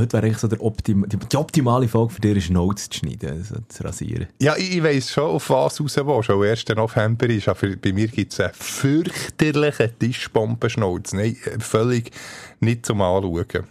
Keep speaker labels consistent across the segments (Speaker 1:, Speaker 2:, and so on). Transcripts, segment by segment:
Speaker 1: Heute wäre eigentlich so der Optim die, optimale Folge für dich, ist Notes zu schneiden, also zu rasieren.
Speaker 2: Ja, ich, ich weiss schon, auf was raus will. Schon 1. November ist, aber bei mir gibt es einen fürchterlichen Tischbombenschnauz. Nein, völlig nicht zum Anschauen.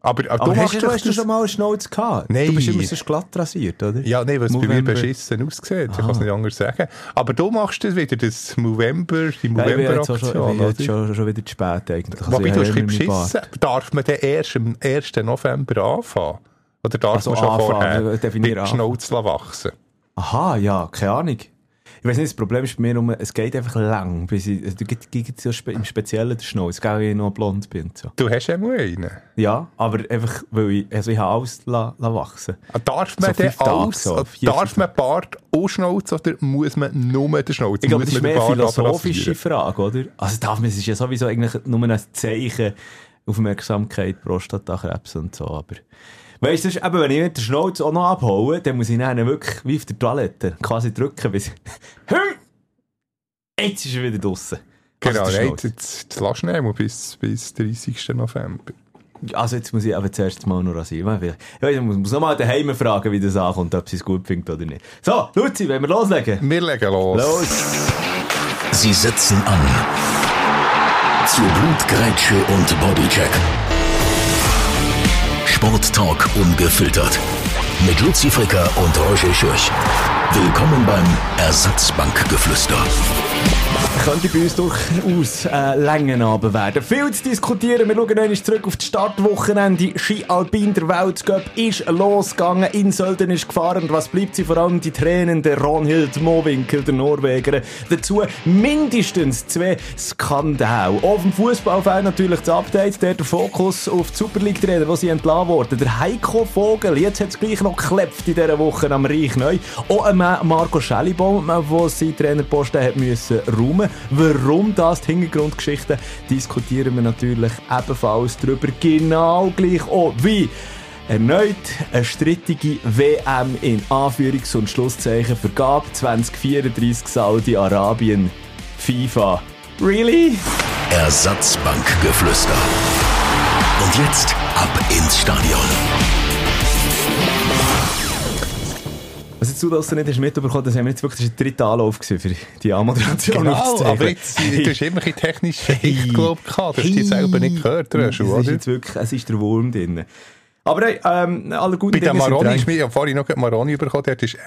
Speaker 2: Aber, aber,
Speaker 1: Aber
Speaker 2: du
Speaker 1: hast, du, hast du schon mal einen Schnauz gehabt?
Speaker 2: Nein.
Speaker 1: Du bist immer so glatt rasiert, oder?
Speaker 2: Ja, nein, was bei mir beschissen aussieht. Ich kann es nicht anders sagen. Aber du machst das wieder, das November, die
Speaker 1: Ja,
Speaker 2: November-Aktion,
Speaker 1: bin jetzt schon, schon wieder zu spät eigentlich. Also
Speaker 2: Wobei du hast ein beschissen. Darf man dann erst am 1. November anfangen? Oder darf
Speaker 1: Also
Speaker 2: man schon
Speaker 1: anfangen,
Speaker 2: vorher
Speaker 1: definier
Speaker 2: mit
Speaker 1: anfangen.
Speaker 2: Schnauz wachsen?
Speaker 1: Aha, ja, keine Ahnung. Ich weiß nicht, das Problem ist bei mir nur, es geht einfach lang, bis ich, also, du gibt so spe im Speziellen den Schnauz, gell, weil ich noch blond bin. So.
Speaker 2: Du hast ja mal einen.
Speaker 1: Ja, aber einfach, weil ich, also ich habe alles la, la wachsen.
Speaker 2: Ah, Darf man
Speaker 1: So
Speaker 2: denn alles,
Speaker 1: so
Speaker 2: darf man Bart und Schnauz oder muss man nur den Schnauz?
Speaker 1: Ich glaube, das ist mehr eine philosophische? Frage, oder? Also darf man, es ist ja sowieso eigentlich nur ein Zeichen Aufmerksamkeit, Prostatakrebs und so, aber... Weißt du, eben, wenn ich mir den Schnauz auch noch abhaue, dann muss ich dann wirklich wie auf der Toilette quasi drücken, bis... Jetzt ist er wieder.
Speaker 2: Genau,
Speaker 1: Also der
Speaker 2: nein,
Speaker 1: Schnauz.
Speaker 2: jetzt, jetzt lass schnell mal bis, bis 30. November.
Speaker 1: Also jetzt muss ich aber zuerst mal noch rasieren. Ich ich muss, muss noch mal daheim fragen, wie das ankommt, ob sie es gut findet oder nicht. So, Luzi, wollen wir loslegen?
Speaker 2: Wir legen los.
Speaker 1: Los!
Speaker 3: Sie setzen an. Zu Blutgrätsche und Bodycheck. Sporttalk ungefiltert. Mit Luzi Fricker und Roger Schürch. Willkommen beim Ersatzbankgeflüster.
Speaker 1: Könnte bei uns durchaus äh, Längenabend werden. Viel zu diskutieren. Wir schauen einmal zurück auf das Startwochenende. Ski Alpin, der Weltcup ist losgegangen. In Sölden ist gefahren. Und was bleibt sie? Vor allem die Tränen der Ronhild Mowinkel, der Norweger. Dazu mindestens zwei Skandale. Auf dem Fußballfeld natürlich das Update. Der, der Fokus auf die Super League-Trainer, wo sie entlassen wurden. Der Heiko Vogel. Jetzt hat es gleich noch geklebt in dieser Woche am Reich neu. Auch Marco Schellibaum, der seinen Trainerposten hat müssen räumen. Warum das, die Hintergrundgeschichte, diskutieren wir natürlich ebenfalls darüber. Genau gleich auch wie erneut eine strittige WM in Anführungs- und Schlusszeichen Vergabe 2034 Saudi-Arabien FIFA. Really?
Speaker 3: Ersatzbankgeflüster. Und jetzt ab ins Stadion.
Speaker 1: Was jetzt du das nicht hast mitbekommen, das haben wir jetzt wirklich das ist der dritte Anlauf für die Anmoderation
Speaker 2: Genau, aber jetzt, du hast immer ein technische Hey. glaube ich, gehabt. Du hast die selber nicht gehört,
Speaker 1: Es
Speaker 2: Röschel,
Speaker 1: ist
Speaker 2: oder?
Speaker 1: jetzt wirklich, es ist der Wurm drin. Aber hey, ähm, alle guten
Speaker 2: Bei
Speaker 1: Dinge sind
Speaker 2: Maroni ist mir ja vorhin noch Maroni bekommen, der ist äh,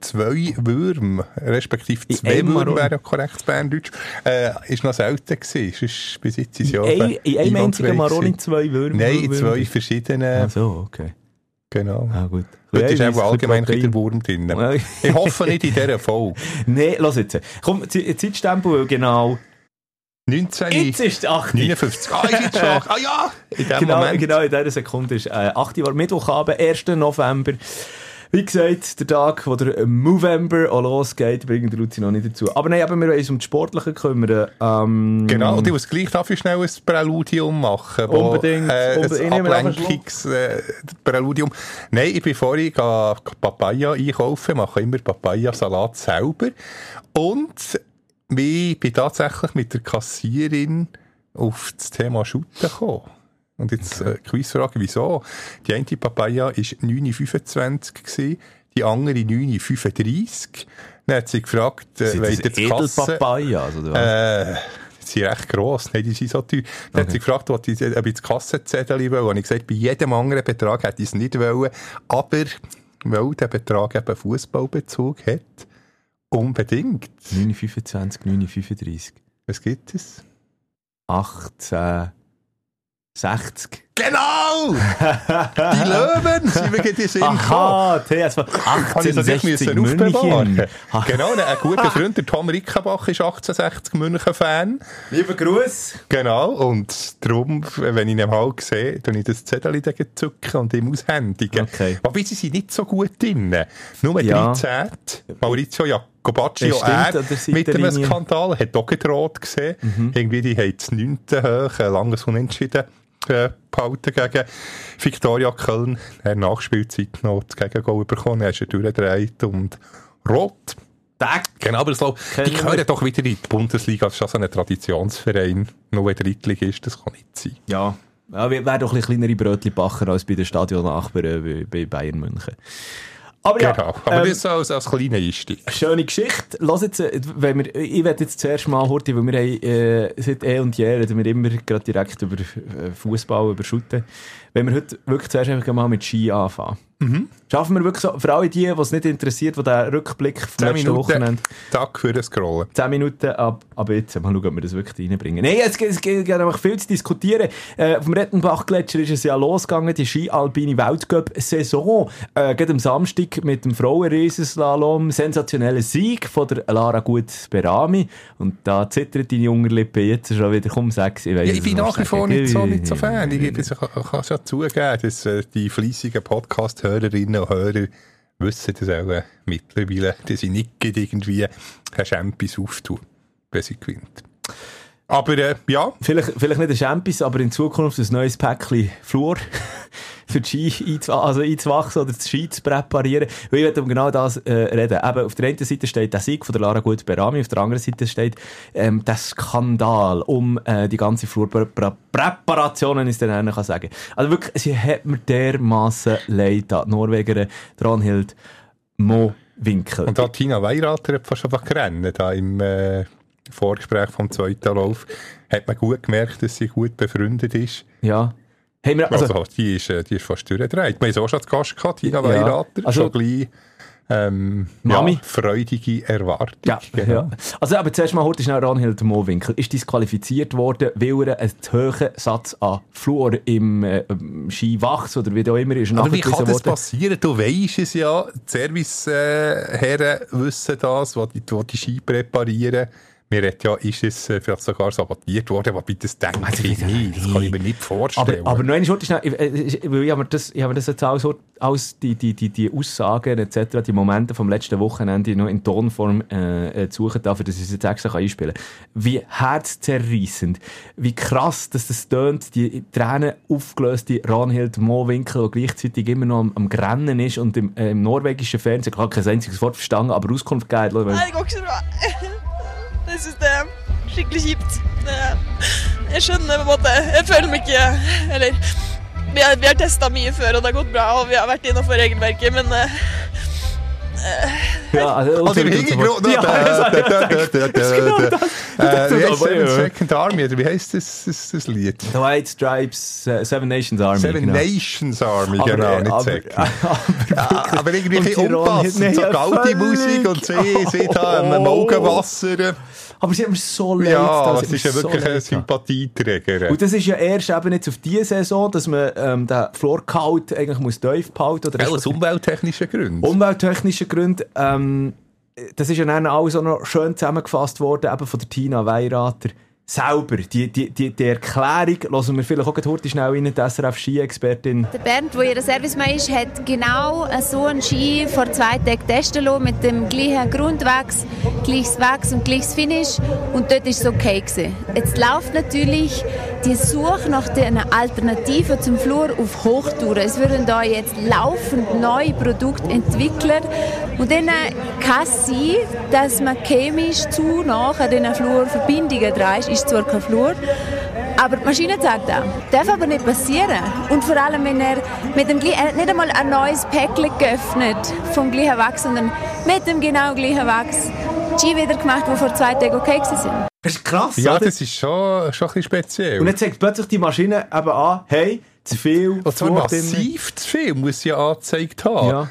Speaker 2: zwei Würm, respektive
Speaker 1: In
Speaker 2: zwei Würm wäre korrekt Berndeutsch, äh, ist noch selten gewesen. Sonst bis jetzt ist ja
Speaker 1: Ein- In einem einzigen Maroni zwei Würmer.
Speaker 2: Nein, in zwei verschiedenen,
Speaker 1: Ach so, okay.
Speaker 2: Genau.
Speaker 1: Ah, gut.
Speaker 2: Ist
Speaker 1: Ja,
Speaker 2: auch allgemein ein. Wurm drin. Ich hoffe nicht in dieser Folge.
Speaker 1: Nein, lass jetzt. Komm, Ze- Zeitstempel, genau.
Speaker 2: 19...
Speaker 1: Jetzt ist die 8.
Speaker 2: 59. Ah, ist jetzt schon. Ah ja, in dem
Speaker 1: Genau,
Speaker 2: Moment.
Speaker 1: genau in dieser Sekunde ist äh, 8. Uhr Mittwochabend, 1. November. Wie gesagt, der Tag, wo der Movember auch losgeht, bringen die Luzi noch nicht dazu. Aber nein, aber wir wollen uns um die Sportlichen kümmern. Ähm,
Speaker 2: Genau, und ich muss gleich dafür schnell ein Präludium machen. wo,
Speaker 1: Unbedingt,
Speaker 2: Äh,
Speaker 1: unbedingt.
Speaker 2: Ein
Speaker 1: nehme nachher
Speaker 2: Ablenkungs äh. Nein, ich bin vorhin Papaya einkaufen, mache immer Papaya-Salat selber. Und ich bin tatsächlich mit der Kassierin auf das Thema Shooten gekommen. Und jetzt äh, Quizfrage, wieso? Die eine Papaya war 9,25 gewesen, die andere 9,35. Dann hat sie gefragt, äh,
Speaker 1: das. Edelpapaya? Also?
Speaker 2: Äh, sind recht gross, nein, die sind so teuer. Dann hat sie gefragt, ob ich, ob ich das Kassenzettel will. Und ich gesagt, bei jedem anderen Betrag hätte ich es nicht wollen. Aber, weil der Betrag eben Fußballbezug hat, unbedingt.
Speaker 1: 9,25, 9,35.
Speaker 2: Was gibt es?
Speaker 1: 18, 60.
Speaker 2: Genau! Die Löwen sind gerade in Sinn.
Speaker 1: Aha, TSV
Speaker 2: Habe ich das nicht
Speaker 1: 1860
Speaker 2: müssen
Speaker 1: München.
Speaker 2: aufbewahren Genau, ein guter Freund, der Tom Rickenbach, ist 1860 München-Fan.
Speaker 1: Lieber Gruß.
Speaker 2: Genau, und darum, wenn ich ihn mal sehe, tue ich das Zettel dann zücken und ihm aushändigen.
Speaker 1: Okay.
Speaker 2: Wobei sie sind nicht so gut drin. Nur
Speaker 1: Ja.
Speaker 2: 13. Maurizio Jacobacci,
Speaker 1: Das
Speaker 2: auch
Speaker 1: stimmt,
Speaker 2: er, mit einem. Skandal, hat auch gedroht gesehen. Irgendwie, die haben das 9. hoch, ein langes Unentschieden behalten gegen Viktoria Köln. Er hat Nachspielzeit noch das Gegengol bekommen, er ist er durchgedreht und rot. Genau, aber so, die gehören doch wieder in die Bundesliga. Das ist schon so ein Traditionsverein. Nur ein Drittlig ist, das kann nicht sein.
Speaker 1: Ja. Ja, wir werden doch ein kleinere Brötchen backen als bei den Stadionnachbarn äh, bei Bayern München. Aber ja,
Speaker 2: Genau. Aber
Speaker 1: ähm,
Speaker 2: das so als, als kleiner Einstieg.
Speaker 1: Schöne Geschichte. Lass jetzt, äh, wenn wir, ich werde jetzt zuerst mal, Horti, weil wir haben, äh, seit eh und je reden wir immer gerade direkt über äh, Fußball, über Shooten. Wenn wir heute wirklich zuerst einfach mal mit Ski anfangen. Schaffen wir wirklich so, für alle die, die es nicht interessiert, die den Rückblick
Speaker 2: 10
Speaker 1: letzten
Speaker 2: Minuten
Speaker 1: Wochenende,
Speaker 2: Tag für das Scrollen.
Speaker 1: 10 Minuten ab, ab jetzt, mal schauen, ob wir das wirklich reinbringen. Nein, es, gibt- es gibt einfach viel zu diskutieren. Äh, vom Rettenbach-Gletscher ist es ja losgegangen, die Ski-Alpine Weltcup-Saison. Äh, gerade am Samstag mit dem Frauenriesenslalom. Sensationeller Sieg von der Lara Gut-Berami. Und da zittert deine Unterlippe jetzt schon wieder. Komm, sag's. Ich, weiss,
Speaker 2: Ja, ich bin nach wie vor nicht so, nicht so Fan. Ich, ich, ich kann es ja zugeben, dass äh, die fleissigen Podcast-Hörerinnen und Hörer wissen das auch äh, mittlerweile, dass ich nicht irgendwie ein Champis auftue, wenn sie gewinnt. Aber äh, ja,
Speaker 1: Vielleicht, vielleicht nicht ein Champions, aber in Zukunft ein neues Päckchen Flur für die Ski also einzuwachsen oder die Ski zu präparieren. Weil ich möchte um genau das äh, reden. Eben, auf der einen Seite steht der Sieg von der Lara Gut Berami, auf der anderen Seite steht ähm, der Skandal um äh, die ganze Flurpräparation, wenn ich es dann kann sagen. Also wirklich, sie hat mir dermassen leid. Die Norwegerin Dranhild Mo Winkel.
Speaker 2: und da Tina Weirater hat fast einfach gerannt, da im äh, Vorgespräch vom zweiten Lauf, hat man gut gemerkt, dass sie gut befreundet ist.
Speaker 1: ja. Haben wir,
Speaker 2: Also,
Speaker 1: also,
Speaker 2: die, ist, äh, die ist fast durchgedreht. Wir haben auch schon zu Gast gehabt, Tina
Speaker 1: Ja,
Speaker 2: Weirater.
Speaker 1: also-
Speaker 2: schon gleich ähm,
Speaker 1: Mami.
Speaker 2: Ja, freudige Erwartung.
Speaker 1: Ja,
Speaker 2: genau.
Speaker 1: ja. Also, aber zuerst mal heute schnell Ranhild Mohwinkel. Ist disqualifiziert worden, weil er einen hohen Satz an Fluor im, äh, im Skiwachs oder wie auch immer ist
Speaker 2: Aber wie kann das
Speaker 1: worden.
Speaker 2: passieren? Du weisst es ja, die Serviceherren wissen das, die die Ski präparieren. Mir hat ja, ist es äh, vielleicht sogar sabotiert worden, aber bitte das denke
Speaker 1: Also,
Speaker 2: ich
Speaker 1: bitte,
Speaker 2: nicht. Das kann ich mir nicht
Speaker 1: Aber,
Speaker 2: vorstellen.
Speaker 1: aber noch einmal, heute schnell, ich, ich, ich habe mir das, ich habe mir das jetzt auch so, aus die, die, die, die Aussagen etc., die Momente vom letzten Wochenende noch in Tonform äh, äh, zu suchen, dafür, dass ich es jetzt extra kann einspielen kann. Wie herzzerreissend, wie krass, dass das tönt, die Tränen aufgelöste Ranhild Mohwinkel, die gleichzeitig immer noch am, am Grennen ist und im, äh, im norwegischen Fernsehen, ich habe kein einziges Wort verstanden, aber Auskunft gegeben. Schau
Speaker 4: Jeg syns det er skikkelig kjipt. Jeg skjønner på en måte Jeg føler meg ikke Eller vi har, vi har testa mye før, og det har gått bra, og vi har vært innafor regelverket, men eh,
Speaker 1: Ja, also,
Speaker 2: Hintergrund.
Speaker 1: Ja, das.
Speaker 2: Äh, wie heisst
Speaker 1: aber,
Speaker 2: Seven
Speaker 1: ja.
Speaker 2: Second Army? Oder wie heisst das, das, das Lied?
Speaker 1: The White Stripes, äh, Seven Nations Army.
Speaker 2: Seven
Speaker 1: genau.
Speaker 2: Nations Army,
Speaker 1: Aber,
Speaker 2: genau, nicht
Speaker 1: aber, aber,
Speaker 2: irgendwie unpassend. So
Speaker 1: ja,
Speaker 2: Gaudi-Musik und sie, sie da im
Speaker 1: Oh. Aber sie haben mir so leid.
Speaker 2: Ja,
Speaker 1: getan,
Speaker 2: es ist ja wirklich
Speaker 1: so
Speaker 2: ein. Sympathieträger.
Speaker 1: Und das ist ja erst eben jetzt auf diese Saison, dass man ähm, den Floorkalt eigentlich muss tief behalten
Speaker 2: Auch aus umwelttechnischen Gründen.
Speaker 1: umwelttechnischen Gründen. Ähm, das ist ja dann alles auch noch schön zusammengefasst worden, eben von der Tina Weirater selber. Die, die, die, die Erklärung, lassen wir vielleicht auch heute schnell rein, die SRF-Ski-Expertin.
Speaker 5: Der Bernd, der ihr Servicemann ist, hat genau so einen Ski vor zwei Tagen testen lassen, mit dem gleichen Grundwachs, gleiches Wachs und gleiches Finish. Und dort war es okay. Gewesen. Jetzt läuft natürlich die Suche nach einer Alternative zum Flur auf Hochtouren. Es werden da jetzt laufend neue Produkte entwickelt. Und dann kann es sein, dass man chemisch zu nach an diesen Flurverbindungen dreht. Ist zwar kein Flur, aber die Maschine sagt auch, darf aber nicht passieren. Und vor allem, wenn er mit dem er nicht einmal ein neues Päckchen geöffnet vom gleichen Wachs, sondern mit dem genau gleichen Wachs die Ski wieder gemacht, die vor zwei Tagen okay waren.
Speaker 1: Das ist krass,
Speaker 2: Ja,
Speaker 1: oder?
Speaker 2: das ist schon, schon ein bisschen speziell.
Speaker 1: Und jetzt sagt plötzlich die Maschine eben an, hey, zu viel
Speaker 2: Und zwar massiv zu viel, muss sie ja angezeigt haben.
Speaker 1: Ja.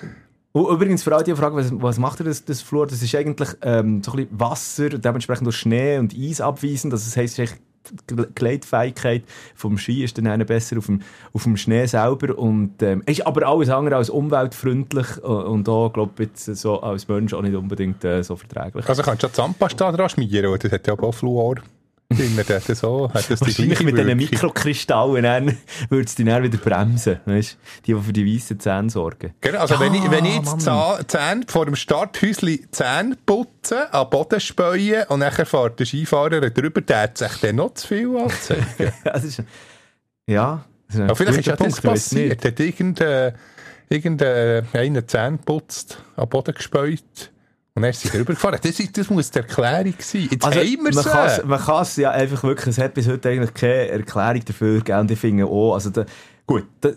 Speaker 1: Und übrigens, für alle die fragen, was, was macht ihr das, das Flur? Das ist eigentlich ähm, so ein bisschen Wasser, und dementsprechend durch Schnee und Eis abweisend. Also das heisst, es ist Gleitfähigkeit vom Ski ist dann besser auf dem, auf dem Schnee selber und ähm, ist aber alles andere als umweltfreundlich äh, und auch, glaube ich, jetzt so als Mensch auch nicht unbedingt äh, so verträglich.
Speaker 2: Also kannst du ja Zahnpasta dran schmieren? Das hat ja auch Fluor. Hat das so, hat das die
Speaker 1: Wahrscheinlich mit diesen. Mikrokristallen dann würde es dich dann wieder bremsen. Weißt? Die, die für die weißen Zähne sorgen.
Speaker 2: Genau, also
Speaker 1: Ja,
Speaker 2: wenn ich, wenn ich jetzt Zähne vor dem Starthäuschen Zähne putze, an den Boden speuen und nachher fährt der Skifahrer drüber, der hat sich dann noch zu viel anzeigen.
Speaker 1: das ist, ja, das ist ein
Speaker 2: Aber vielleicht ist ja das
Speaker 1: Punkt, nicht.
Speaker 2: passiert. Hat irgendein, irgendein Zähne putzt, an den Boden gespeut Und dann ist sie drüber gefahren. Das, das muss die Erklärung sein. Jetzt
Speaker 1: Also,
Speaker 2: haben wir
Speaker 1: man kann's- man kann es ja einfach wirklich, es hat bis heute eigentlich keine Erklärung dafür gegeben. Und ich finde auch, also da, gut, da,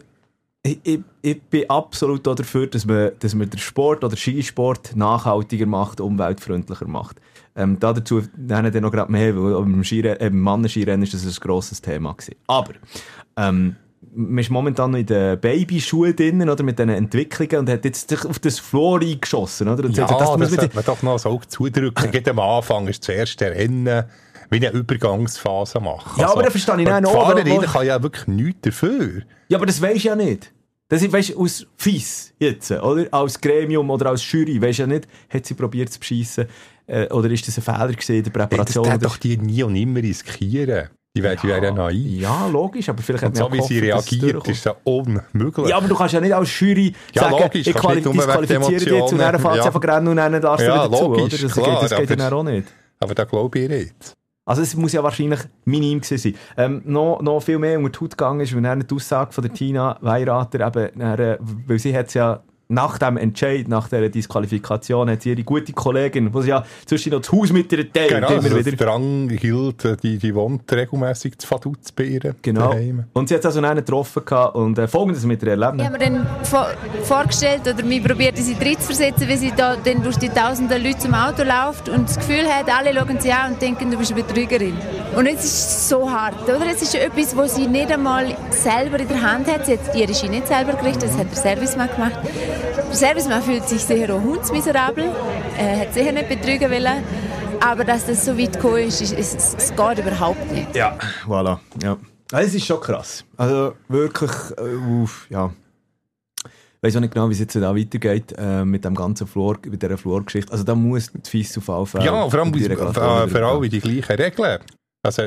Speaker 1: ich, ich, ich bin absolut dafür, dass man, dass man den Sport oder Skisport nachhaltiger macht, umweltfreundlicher macht. Ähm, da dazu nennen dann noch gerade mehr, weil beim, Skirennen, äh, beim Mannenskirennen ist das ein grosses Thema gewesen. Aber, ähm, man ist momentan noch in den Babyschuhen drinnen, oder, mit diesen Entwicklungen und hat jetzt sich auf das Floor eingeschossen, oder? Und
Speaker 2: Ja, das,
Speaker 1: muss man
Speaker 2: sollte man doch noch das Auge zudrücken. Gerade am Anfang ist zuerst der Rennen wie eine Übergangsphase machen. Also,
Speaker 1: Ja, aber da verstehe ich dann
Speaker 2: die Fahrerin kann ja wirklich nichts dafür.
Speaker 1: Ja, aber das weisst du ja nicht. Das ist, weisst, aus FIS jetzt, oder? Als Gremium oder als Jury, weisst du ja nicht, hat sie probiert zu beschissen, äh, oder ist das ein Fehler gewesen in der
Speaker 2: das
Speaker 1: Präparation?
Speaker 2: darf
Speaker 1: oder-
Speaker 2: doch die nie und nimmer riskieren. Die wären ja, ja naiv.
Speaker 1: ja, logisch, aber vielleicht hat
Speaker 2: so
Speaker 1: man
Speaker 2: wie
Speaker 1: ja
Speaker 2: sie
Speaker 1: es
Speaker 2: reagiert, ist ja unmöglich.
Speaker 1: Ja, aber du kannst ja nicht als Jury
Speaker 2: Ja,
Speaker 1: sagen,
Speaker 2: logisch,
Speaker 1: ich quali disqualifiziere dich jetzt und dann fährt sie
Speaker 2: ja.
Speaker 1: einfach rennen und dann darfst du
Speaker 2: Ja,
Speaker 1: wieder zu, oder?
Speaker 2: logisch,
Speaker 1: Das,
Speaker 2: klar,
Speaker 1: geht, das geht dann auch nicht.
Speaker 2: aber da glaube ich nicht.
Speaker 1: Also es muss ja wahrscheinlich minim gewesen sein. Ähm, noch, noch viel mehr unter die Haut gegangen ist, weil dann die Aussage von der Tina Weirater eben, dann, äh, weil sie hat ja nach dem Entscheid, nach der Disqualifikation, hat sie ihre gute Kollegin, die sie ja zwischen noch das Haus mit ihr teilt,
Speaker 2: Genau,
Speaker 1: immer
Speaker 2: also
Speaker 1: wieder.
Speaker 2: der Drang hielt, äh, die, die wohnt regelmässig zu Faduz bei ihr.
Speaker 1: Genau.
Speaker 2: daheim.
Speaker 1: Und sie hat also einen getroffen gehabt und äh, folgendes mit ihr erlebt.
Speaker 5: Ich habe mir dann vor, vorgestellt oder mir probiert, in sie reinzuversetzen, wie sie da dann durch die tausenden Leute zum Auto läuft und das Gefühl hat, alle schauen sie an und denken, du bist eine Betrügerin. Und jetzt ist es so hart, oder? Es ist etwas, was sie nicht einmal selber in der Hand hat. Sie hat ihre Ski nicht selber gerichtet, das hat der Servicemann gemacht. Der Servicemann fühlt sich sicher auch hundsmiserabel, er hat sicher nicht betrügen wollen. Aber dass das so weit gekommen ist, ist es, es geht überhaupt nicht.
Speaker 1: Ja, voilà. Ja. Es ist schon krass. Also wirklich, äh, uff, ja. Ich weiß auch nicht genau, wie es jetzt da weitergeht äh, mit dem ganzen Flor, mit dieser Florgeschichte. Also da muss die FIS auf alle Fälle.
Speaker 2: Ja, vor allem
Speaker 1: die
Speaker 2: äh,
Speaker 1: Regulatoren
Speaker 2: vor allem die gleichen Regeln. Also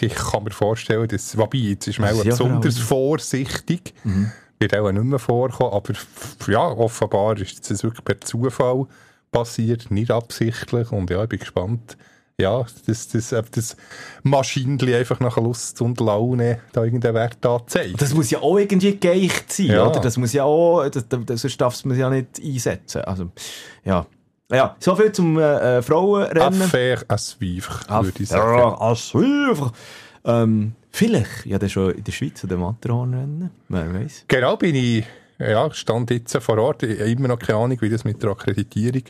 Speaker 2: ich kann mir vorstellen, dass, wobei, jetzt ist man
Speaker 1: Das
Speaker 2: auch
Speaker 1: ist ja
Speaker 2: besonders
Speaker 1: vor
Speaker 2: vorsichtig,
Speaker 1: Mhm.
Speaker 2: Wird auch nicht mehr vorkommen, aber ja, offenbar ist das wirklich per Zufall passiert, nicht absichtlich und ja, ich bin gespannt, ja, dass das, ob das Maschinenli einfach nach Lust und Laune da irgendeinen Wert anzeigt.
Speaker 1: Das muss ja auch irgendwie geeicht sein,
Speaker 2: Ja.
Speaker 1: oder? Das muss ja auch, das, das, sonst darf man ja nicht einsetzen. Also, ja. Ja, so viel zum äh, äh, Frauenrennen.
Speaker 2: Affaire à suivre, würde ich sagen.
Speaker 1: Affaire à suivre. Ähm, vielleicht, ja, das schon in der Schweiz an dem Matterhornrennen. Wer weiß.
Speaker 2: Genau, bin ich, ja, stand jetzt vor Ort. Ich habe immer noch keine Ahnung, wie das mit der Akkreditierung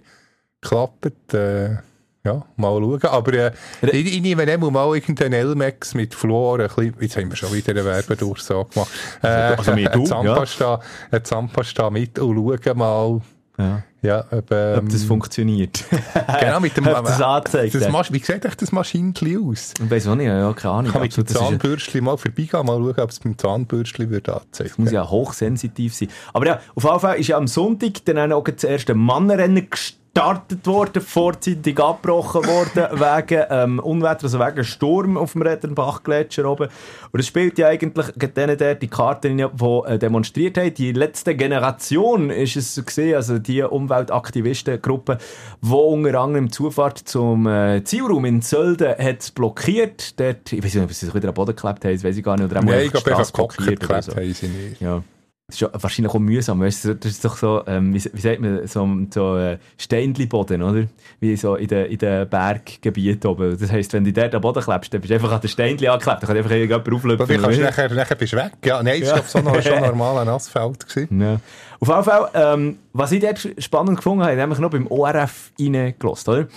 Speaker 2: klappt. Äh, ja, mal schauen. Aber äh, ich, ich nehme dann mal irgendeinen Elmex mit Fluor. Ein bisschen, jetzt haben wir schon wieder eine Werbedurchsage gemacht. Äh,
Speaker 1: Also mit du,
Speaker 2: eine Zahnpasta, eine Zahnpasta mit und schauen mal,
Speaker 1: Ja.
Speaker 2: ja, ob, ähm,
Speaker 1: Ob das funktioniert.
Speaker 2: genau, mit dem,
Speaker 1: ob das anzeigt.
Speaker 2: das Masch- wie sieht euch das Maschinenli aus?
Speaker 1: Ich weiß auch nicht, ja, keine Ahnung.
Speaker 2: Ich kann mit dem
Speaker 1: das
Speaker 2: Zahnbürstchen mal vorbeigehen, mal schauen, ob es beim Zahnbürstchen wird anzeigen.
Speaker 1: muss ja hochsensitiv sein. Aber ja, auf jeden Fall ist ja am Sonntag dann auch das erste Mannenrennen gestartet worden, vorzeitig abgebrochen worden, wegen ähm, Unwetter, also wegen Sturm auf dem Retternbach-Gletscher oben. Und es spielt ja eigentlich denen der die Karten, die äh, demonstriert haben. Die letzte Generation ist es so gesehen, also die Umweltaktivistengruppe, die unter anderem die Zufahrt zum äh, Zielraum in Sölden hat blockiert. Dort, ich weiß nicht, ob sie sich wieder am Boden geklebt haben, das weiß ich gar nicht. Oder einmal
Speaker 2: Nein, ich glaube,
Speaker 1: blockiert oder
Speaker 2: geklebt
Speaker 1: so.
Speaker 2: haben sie nicht.
Speaker 1: Ja. Das ist ja wahrscheinlich auch mühsam, weißt du? Das ist doch so, ähm, wie, wie sagt man, so, so äh, Steinli-Boden, oder? Wie so in den in den Berggebieten oben. Das heisst, wenn du dort am Boden klebst, dann bist du einfach an den Steinli angeklebt, dann kann einfach irgendjemand auflöpfen.
Speaker 2: wie kannst du nachher, nachher bist du weg. Ja, nein, das war so noch, schon normal ein Asphalt. Gewesen.
Speaker 1: Ja. Auf jeden Fall, ähm, was ich dort spannend gefunden habe, nämlich noch beim ORF reingelassen, oder?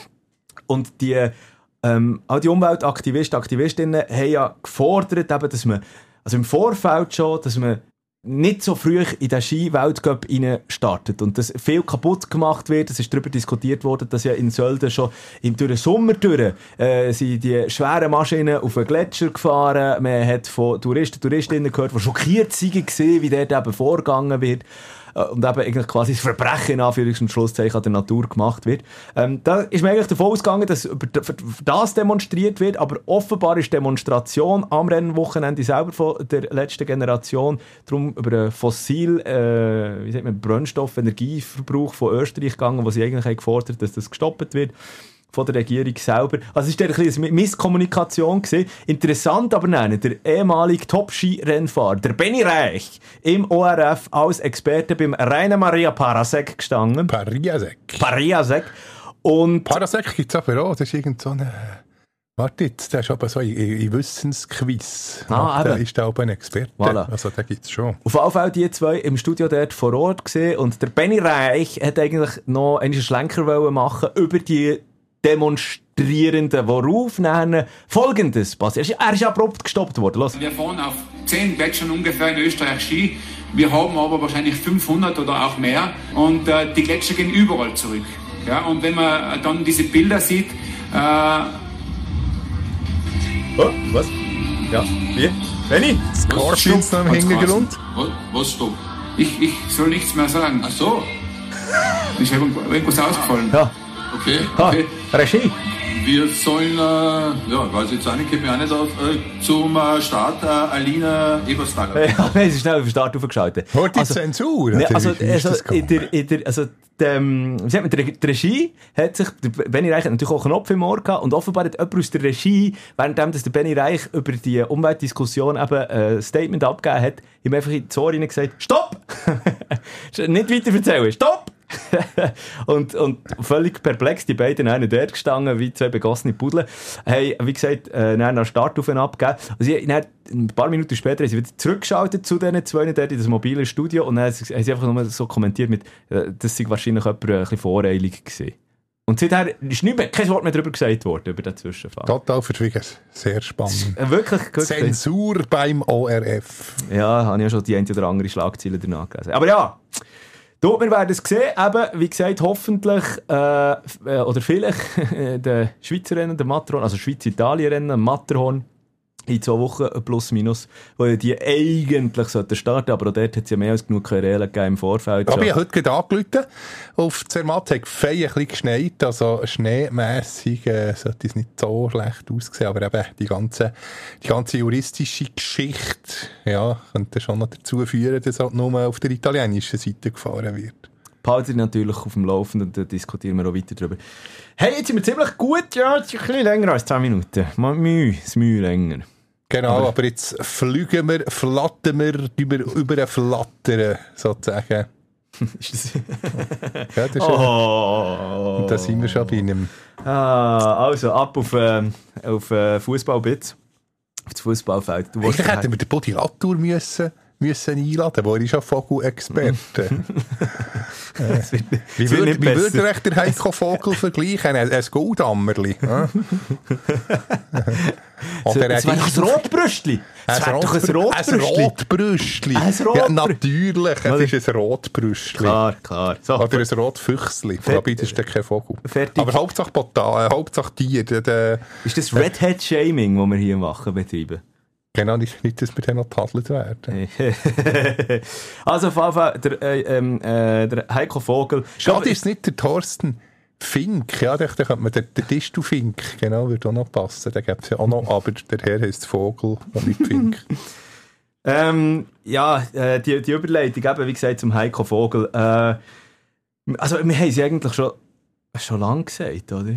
Speaker 1: Und die, ähm, all die Umweltaktivisten, Aktivistinnen haben ja gefordert, eben, dass man, also im Vorfeld schon, dass man nicht so früh in den Ski-Weltcup startet und dass viel kaputt gemacht wird. Es ist darüber diskutiert worden, dass ja in Sölden schon im, durch den Sommer durch, äh, sind die schweren Maschinen auf den Gletscher gefahren. Man hat von Touristen, Touristinnen gehört, die schockiert waren, wie dort eben vorgegangen wird. Äh, Und eben eigentlich quasi das Verbrechen in Anführungs- und Schlusszeichen an der Natur gemacht wird. Ähm, da ist man eigentlich davon ausgegangen, dass über das demonstriert wird, aber offenbar ist Demonstration am Rennwochenende selber von der letzten Generation darum über einen fossil, äh, wie sagt man, Brennstoff, Energieverbrauch von Österreich gegangen, wo sie eigentlich haben gefordert dass das gestoppt wird von der Regierung selber. Also es war ein bisschen eine Misskommunikation. Gewesen. Interessant aber nein, der ehemalige Top-Ski-Rennfahrer, der Benny Reich, im ORF als Experte beim Rainer Maria Parasek gestanden.
Speaker 2: Pariasek.
Speaker 1: Pariasek. Und
Speaker 2: Parasek gibt es aber auch. Das ist irgend so eine... Warte jetzt, der ist aber so ein, ein Wissensquiz.
Speaker 1: Ah,
Speaker 2: der- ist der aber ein Experte.
Speaker 1: Voilà.
Speaker 2: Also den gibt es schon.
Speaker 1: Auf jeden Fall die zwei im Studio dort vor Ort gesehen und der Benny Reich hat eigentlich noch einen Schlenker machen über die Demonstrierenden, worauf dann folgendes passiert. Er ist- ist abrupt gestoppt worden. Los.
Speaker 6: Wir fahren auf 10 Gletschern ungefähr in Österreich Ski. Wir haben aber wahrscheinlich 500 oder auch mehr. Und äh, die Gletscher gehen überall zurück. Ja, und wenn man dann diese Bilder sieht, äh,
Speaker 1: Oh, was? Ja, wie? Benny?
Speaker 2: Scorpions noch im Hintergrund.
Speaker 6: Was, was stopp? Ich, ich soll nichts mehr sagen. Ach so. Ist irgendwas ausgefallen.
Speaker 1: Ja.
Speaker 6: Okay,
Speaker 1: Ha,
Speaker 6: okay.
Speaker 1: Regie.
Speaker 7: Wir sollen, äh, ja, weiß jetzt auch nicht, kennt mich auch nicht aus, äh, zum äh, Start äh, Alina Eberstaller.
Speaker 1: Ja, nein, es ist schnell auf den Start aufgeschaltet.
Speaker 2: Hört die Zensur?
Speaker 1: Ne,
Speaker 2: oder
Speaker 1: also, also, der, in der, also, die, ähm, wie sagt man, die, die Regie hat sich, der Benny Reich hat natürlich auch einen Knopf im Ohr gehabt und offenbar hat jemand aus der Regie, währenddem dass der Benny Reich über die Umweltdiskussion eben äh, ein Statement abgegeben hat, ihm einfach in die Ohr hinein gesagt, stopp! Nicht weiter erzählen, stopp! und, und völlig perplex, die beiden haben dort gestanden, wie zwei begossene Pudel, haben, wie gesagt, äh, dann einen Start auf ihn abgegeben. Also, sie, dann, ein paar Minuten später haben sie wieder zurückgeschaltet zu diesen zwei dort in das mobile Studio und dann haben sie einfach nur so kommentiert mit, äh, das sei wahrscheinlich jemand ein bisschen voreilig gewesen. Und seither ist nicht mehr, kein Wort mehr darüber gesagt worden, über den Zwischenfall.
Speaker 2: Total verschwiegen. Sehr spannend.
Speaker 1: Äh, wirklich gut.
Speaker 2: Zensur beim ORF.
Speaker 1: Ja, habe ich ja schon die eine oder andere Schlagzeile danach gelesen. Aber ja, dort, wir werden es sehen. Eben, wie gesagt, hoffentlich, äh, äh, oder vielleicht, der Schweizer Rennen, der Matterhorn, also Schweiz-Italien-Rennen, Matterhorn, in zwei Wochen plus minus, wo ja die eigentlich sollten starten, aber auch dort hat es ja mehr als genug Querelen gegeben im Vorfeld.
Speaker 2: Aber ich habe heute gerade angerufen. Auf Zermatt hat fein ein bisschen geschneit. Also schneemässig äh, sollte es nicht so schlecht aussehen. Aber eben die ganze, die ganze juristische Geschichte ja, könnte schon noch dazu führen, dass halt nur auf der italienischen Seite gefahren wird.
Speaker 1: Behalten natürlich auf dem Laufenden und dann diskutieren wir auch weiter drüber. Hey, jetzt sind wir ziemlich gut, ja, jetzt ist ein bisschen länger als 10 Minuten. Mal Mühe, das Mühe länger.
Speaker 2: Genau, aber jetzt fliegen wir, flattern wir, über, über flattern, sozusagen.
Speaker 1: Ist das...
Speaker 2: Ja, das ist
Speaker 1: Oh.
Speaker 2: Und da sind wir schon bei einem.
Speaker 1: Ah, also ab auf, ähm, auf äh, Fußballbitz. Auf das Fußballfeld.
Speaker 2: Eigentlich hätten wir den Body Latour müssen, müssen einladen, wo er ist ja Vogelexperte.
Speaker 1: Es wird,
Speaker 2: Wie würde
Speaker 1: nicht
Speaker 2: wie würde
Speaker 1: besser.
Speaker 2: er echt der Heiko Vogel vergleichen? Ein, ein Goldammerli. ja? Oder
Speaker 1: Es wäre doch ein Rotbrüstli. Es wäre doch ein
Speaker 2: Ein
Speaker 1: Rotbrüstli.
Speaker 2: Rotbrüstli.
Speaker 1: Ein
Speaker 2: Ja,
Speaker 1: Rotbrü-
Speaker 2: natürlich, es ist ein Rotbrüstli.
Speaker 1: Klar, klar. So,
Speaker 2: Oder ein Rotfüchsli. Das ist dann kein Vogel.
Speaker 1: Fertig.
Speaker 2: Aber Hauptsache, Bota, äh, Hauptsache Tier. Der, der,
Speaker 1: ist das Red Hat Shaming, das wir hier machen, betreiben?
Speaker 2: Genau, nicht, nicht, dass wir dann noch getadelt werden.
Speaker 1: also auf jeden Fall, der, äh, ähm, äh, der Heiko Vogel.
Speaker 2: Schade ist es nicht der Thorsten Fink. Ja, da da könnte man den, den Distel Fink, genau, würde auch noch passen. Den gäbe es ja auch noch, aber der Herr heisst Vogel und nicht Fink.
Speaker 1: Ähm, ja, äh, die, die Überleitung, eben, wie gesagt, zum Heiko Vogel. Äh, also, wir haben sie eigentlich schon, schon lange gesagt, oder?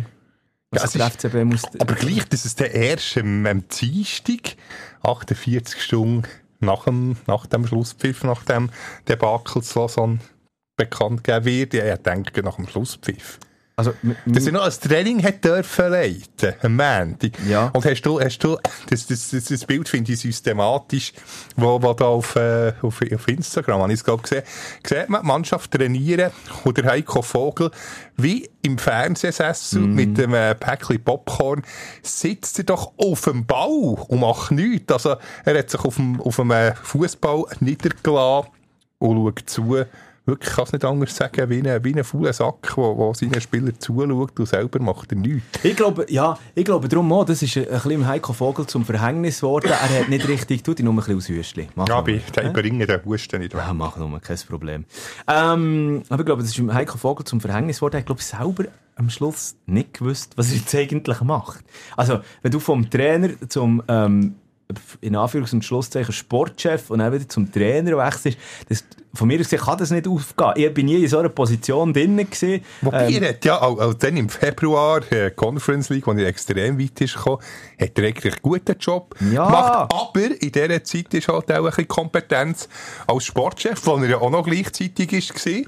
Speaker 1: Also,
Speaker 2: Ja, ist-
Speaker 1: muss.
Speaker 2: aber gleich, dass es der erste am am Dienstag, 48 Stunden nach dem, nach dem Schlusspfiff, nach dem Debakel zu Lausanne bekannt geben wird. Ja, ich denke, nach dem Schlusspfiff.
Speaker 1: Also,
Speaker 2: Dass er noch ein Training hat dürfen leiten, am Montag.
Speaker 1: Ja.
Speaker 2: Und hast du, hast du, das, das, das, das Bild finde ich systematisch, wo, wo da auf, äh, auf, auf Instagram, habe ich es glaube gesehen, sieht man die Mannschaft trainieren und der Heiko Vogel, wie im Fernsehsessel
Speaker 1: Mhm.
Speaker 2: mit dem äh, Päckchen Popcorn, sitzt er doch auf dem Bau und macht nichts. Also, er hat sich auf dem, auf dem äh, Fußball niedergelassen und schaut zu. Wirklich, ich kann es nicht anders sagen, wie ein, wie ein fauler Sack, der, der seinen Spielern zuschaut und selber macht er nichts.
Speaker 1: Ich glaube, ja, ich glaube darum auch, das ist ein bisschen Heiko Vogel zum Verhängnis geworden. Er hat nicht richtig, tut ihn nur ein bisschen aus Hüstli. Mach
Speaker 2: Ja, bei den bringen den Husten nicht.
Speaker 1: Ja, mach nur, kein Problem. Ähm, aber ich glaube, das ist Heiko Vogel zum Verhängnis geworden. Ich glaube, selber am Schluss nicht gewusst, was er jetzt eigentlich macht. Also, wenn du vom Trainer zum, ähm, in Anführungs- und Schlusszeichen Sportchef und dann wieder zum Trainer wechselst, das, von mir aus gesehen kann das nicht aufgehen. Ich bin nie in so einer Position drin gewesen.
Speaker 2: Wobei
Speaker 1: Ähm,
Speaker 2: er hat ja auch, auch dann im Februar, äh, Conference League, wo er extrem weit ist gekommen, hat er eigentlich einen guten Job
Speaker 1: Ja.
Speaker 2: gemacht. Aber in dieser Zeit ist halt auch ein bisschen Kompetenz als Sportchef, wo er ja auch noch gleichzeitig ist, war.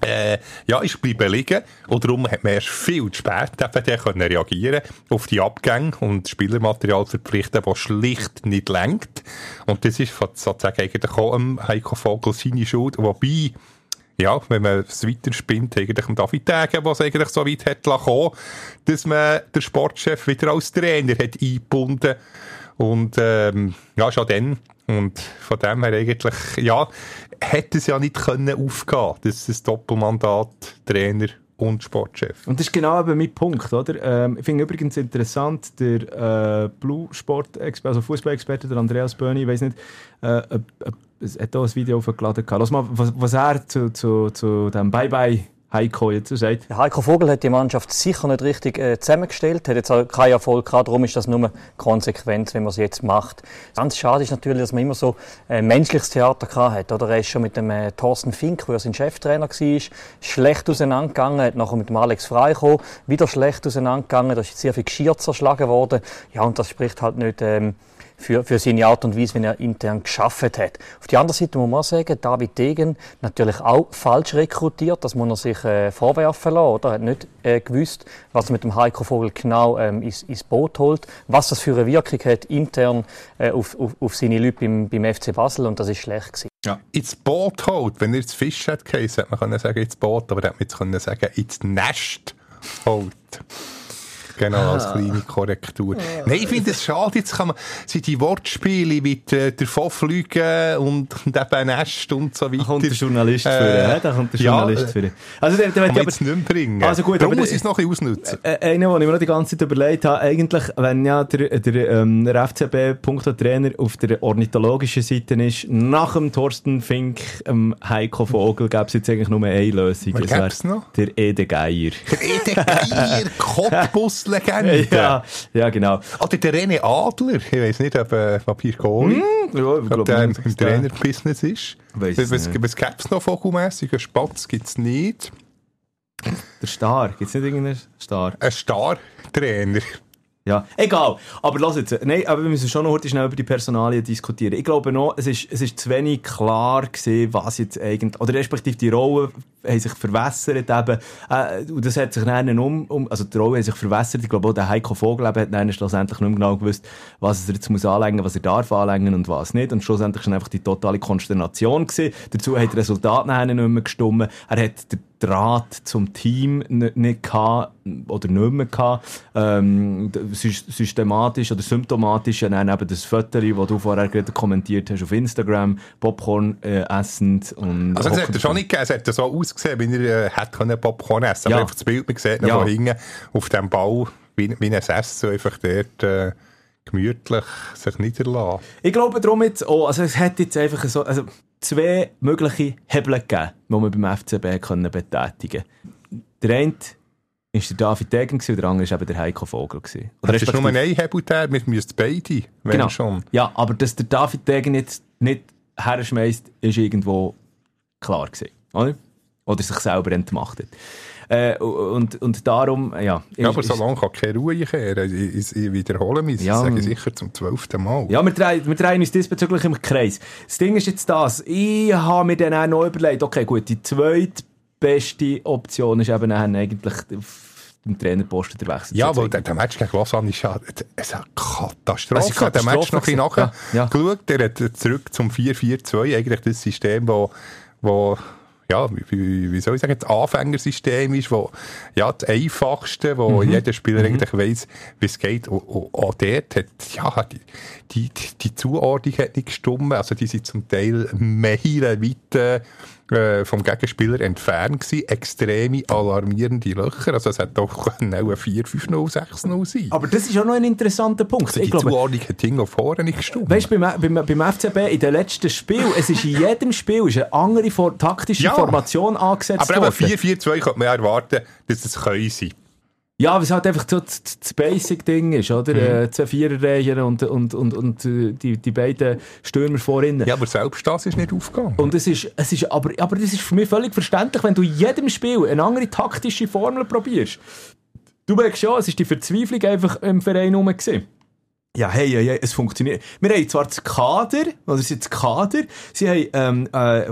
Speaker 2: Äh, ja, ist bleiben liegen. Und darum hat man erst viel zu spät eben können reagieren auf die Abgänge und Spielermaterial verpflichten, das schlicht nicht lenkt. Und das ist sozusagen eigentlich auch am Heiko Vogel seine Schuld. Wobei, ja, wenn man es weiterspinnt, eigentlich am David Tage, was eigentlich so weit hat kommen, dass man den Sportchef wieder als Trainer hat eingebunden. Und, ähm, ja, schon dann. Und von dem her eigentlich, ja, hätte es ja nicht können aufgehen, dass das Doppelmandat Trainer und Sportchef.
Speaker 1: Und das ist genau eben mein Punkt, oder? Ähm, ich finde übrigens interessant, der äh, Blue Sport also Fußballexperte, der Andreas Böhni, ich weiß nicht, äh, es hat auch ein Video aufgeladen. Lass mal, was, was er zu, zu, zu dem Bye-Bye Heiko jetzt sagt?
Speaker 8: Heiko Vogel hat die Mannschaft sicher nicht richtig äh, zusammengestellt, hat jetzt auch keinen Erfolg gehabt, darum ist das nur konsequent, wenn man es jetzt macht. Ganz schade ist natürlich, dass man immer so äh, menschliches Theater gehabt hat, oder? Er ist schon mit dem äh, Thorsten Fink, wo er sein Cheftrainer war, schlecht auseinandergegangen, hat nachher mit dem Alex Frei wieder schlecht auseinandergegangen, da ist sehr viel Geschirr zerschlagen worden, ja, und das spricht halt nicht, ähm, für, für seine Art und Weise, wie er intern geschafft hat. Auf die andere Seite muss man sagen, David Degen natürlich auch falsch rekrutiert, das muss er sich äh, vorwerfen lassen, oder? Er hat nicht äh, gewusst, was er mit dem Heiko Vogel genau ähm, ins, ins Boot holt, was das für eine Wirkung hat intern äh, auf, auf, auf seine Leute beim, beim FC Basel und das ist schlecht gewesen.
Speaker 2: Ja, ins Boot holt. Wenn er ins Fisch hat, hätte man können sagen ins Boot, aber er hätte man jetzt sagen ins Nest holt. Genau, als kleine Korrektur. Oh. Nein, ich finde es schade, jetzt kann man, sind die Wortspiele mit äh, davon fliegen und, und eben Nest und so weiter.
Speaker 1: Da kommt der Journalist äh, für, äh, da kommt der Journalist
Speaker 2: ja,
Speaker 1: für. Also, der, der
Speaker 2: kann man jetzt nicht mehr bringen.
Speaker 1: Also gut,
Speaker 2: Darum muss ich es noch ein bisschen ausnutzen.
Speaker 1: Äh, äh einer, den ich mir noch die ganze Zeit überlegt habe, eigentlich, wenn ja der, der, ähm, der FCB-Trainer auf der ornithologischen Seite ist, nach dem Thorsten Fink, ähm, Heiko Vogel, gäbe es jetzt eigentlich nur eine Lösung.
Speaker 2: Wer gäbe noch?
Speaker 1: Der Ede Geier.
Speaker 2: Der Ede Geier, Cottbus Legende.
Speaker 1: Ja, ja, genau.
Speaker 2: Oder der René Adler. Ich weiß nicht, ob äh, Papier Kohli
Speaker 1: mm, ja,
Speaker 2: ob der im, im Trainerbusiness ist.
Speaker 1: Weiss
Speaker 2: was was, was gibt es noch vogelmässig? Ein Spatz gibt es nicht.
Speaker 1: Der Star. Gibt es nicht irgendeinen Star?
Speaker 2: Ein Star-Trainer.
Speaker 1: Ja, egal. Aber lass jetzt, nein, aber wir müssen schon noch heute schnell über die Personalien diskutieren. Ich glaube noch, es ist, es ist zu wenig klar gesehen, was jetzt eigentlich, oder respektive die Rollen haben sich verwässert eben, äh, und das hat sich dann um, um, also die Rollen haben sich verwässert. Ich glaube auch der Heiko Vogel hat dann schlussendlich nicht mehr genau gewusst, was er jetzt muss anlängen, was er darf anlängen und was nicht. Und schlussendlich war einfach die totale Konsternation gewesen. Dazu hat das Resultat nicht mehr gestimmt. Er hat den Draht zum Team nicht, gehabt, oder nicht mehr gehabt. Ähm, systematisch oder symptomatisch ja dann eben das Foto, das du vorher gerade kommentiert hast auf Instagram, Popcorn äh, essend und...
Speaker 2: Also es hat er schon nicht gegeben, es hat so ausgesehen, wie er äh, hätte Popcorn essen können.
Speaker 1: Ja.
Speaker 2: Aber das Bild, man sieht
Speaker 1: Ja.
Speaker 2: von hinten auf dem Ball, wie, wie ein Essen, so einfach dort äh, gemütlich sich niederlassen.
Speaker 1: Ich glaube darum jetzt auch, also es hat jetzt einfach so, also zwei mögliche Hebel gegeben, die man beim FCB können betätigen Der eine war der David Degen und der andere war eben der Heiko Vogel. Gewesen. Oder
Speaker 2: Das ist nur ein Hebel der, wir müssen beide, wenn
Speaker 1: Genau.
Speaker 2: schon.
Speaker 1: Ja, aber dass der David Degen jetzt nicht herschmeißt, ist irgendwo klar gewesen, oder? Oder sich selber entmachtet. Äh, und, und darum, ja.
Speaker 2: Ja, aber
Speaker 1: ist-
Speaker 2: so lange kann keine Ruhe kehren. Ich, ich, wiederhole mich,
Speaker 1: Ja,
Speaker 2: das sage ich sicher zum zwölften Mal.
Speaker 1: Ja, wir drehen, wir drehen uns diesbezüglich im Kreis. Das Ding ist jetzt das, ich habe mir dann auch noch überlegt, okay, gut, die zweitbeste Option ist eben eigentlich dem Trainerposten der Wechsel.
Speaker 2: Ja,
Speaker 1: zu
Speaker 2: weil der, der Match gegen Lausanne ist ja ist eine Katastrophe.
Speaker 1: Ist eine
Speaker 2: Der Match noch ein bisschen nachher
Speaker 1: Ja, ja.
Speaker 2: geschaut. Der hat zurück zum 4-4-2, eigentlich das System, wo, wo ja, wie, wie soll ich sagen, das Anfängersystem ist, wo, ja, das einfachste, wo
Speaker 1: Mhm.
Speaker 2: jeder Spieler eigentlich weiss, wie es geht. Und, und auch dort hat, ja, die, die, die Zuordnung hat nicht gestimmt. Also, die sind zum Teil meilenweit, äh, vom Gegenspieler entfernt gewesen. Extreme, alarmierende Löcher. Also, es können auch ein 4-5-0, 6-0 sein.
Speaker 1: Aber das ist auch noch ein interessanter Punkt.
Speaker 2: Also,
Speaker 1: ich
Speaker 2: die
Speaker 1: glaube,
Speaker 2: Zuordnung hat Ding auf vorne nicht gestimmt.
Speaker 1: Weißt du, beim, beim, beim FCB in den letzten Spielen, es ist in jedem Spiel ist eine andere taktische
Speaker 2: Ja.
Speaker 1: Formation angesetzt
Speaker 2: aber
Speaker 1: worden.
Speaker 2: 4-4-2 könnte man ja erwarten, dass es können sein.
Speaker 1: Ja, weil es halt einfach so das, Basic-Ding ist, oder?
Speaker 2: Mhm.
Speaker 1: Äh, zwei Viererreihen und, und, und, und äh, die, die beiden Stürmer vorhin.
Speaker 2: Ja, aber selbst das ist nicht aufgegangen.
Speaker 1: Und es ist, es ist aber, aber das ist für mich völlig verständlich, wenn du in jedem Spiel eine andere taktische Formel probierst. Du merkst schon, es ist die Verzweiflung einfach im Verein herum gewesen. Ja, hey, hey, hey, es funktioniert. Wir haben zwar das Kader, oder es ist das Kader, sie haben, ähm, äh,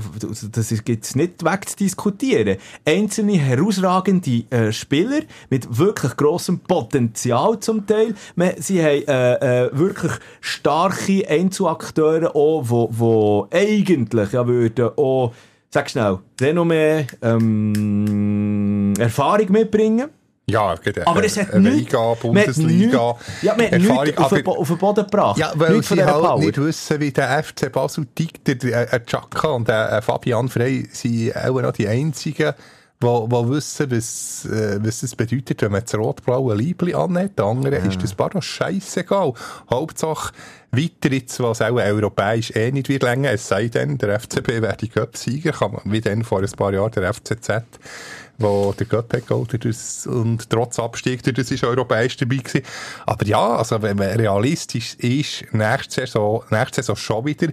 Speaker 1: das gibt es nicht wegzudiskutieren, einzelne herausragende äh, Spieler mit wirklich grossem Potenzial zum Teil. Sie haben äh, äh, wirklich starke Einzelakteure auch, wo, wo eigentlich ja würden auch, sag schnell, Renommee, ähm, Erfahrung mitbringen.
Speaker 2: Ja, geht,
Speaker 1: Aber es hat nichts-
Speaker 2: Liga, Bundesliga,
Speaker 1: Ja, man hat
Speaker 2: Erfahrung,
Speaker 1: nichts auf,
Speaker 2: aber-
Speaker 1: Bo- auf den Boden gebracht.
Speaker 2: Ja, weil
Speaker 1: Nichts
Speaker 2: sie halt
Speaker 1: Power.
Speaker 2: nicht wissen, wie der FC Basel tickt. Der, der, der Chaka und der äh, Fabian Frey sind auch noch die einzigen, die, die wissen, was, äh, was es bedeutet, wenn man das rot-blaue Liebli anhat. Den anderen ist das Barra scheissegal. Hauptsache, weiter jetzt, was auch europäisch eh nicht wird länger, es sei denn, der FCB wäre die Cup-Sieger, kann man, wie dann vor ein paar Jahren der FCZ, wo der hat hat, das- und trotz Abstieg, das ist europäisch dabei gewesen. Aber ja, also wenn man realistisch ist, nächste Saison, nächste Saison schon wieder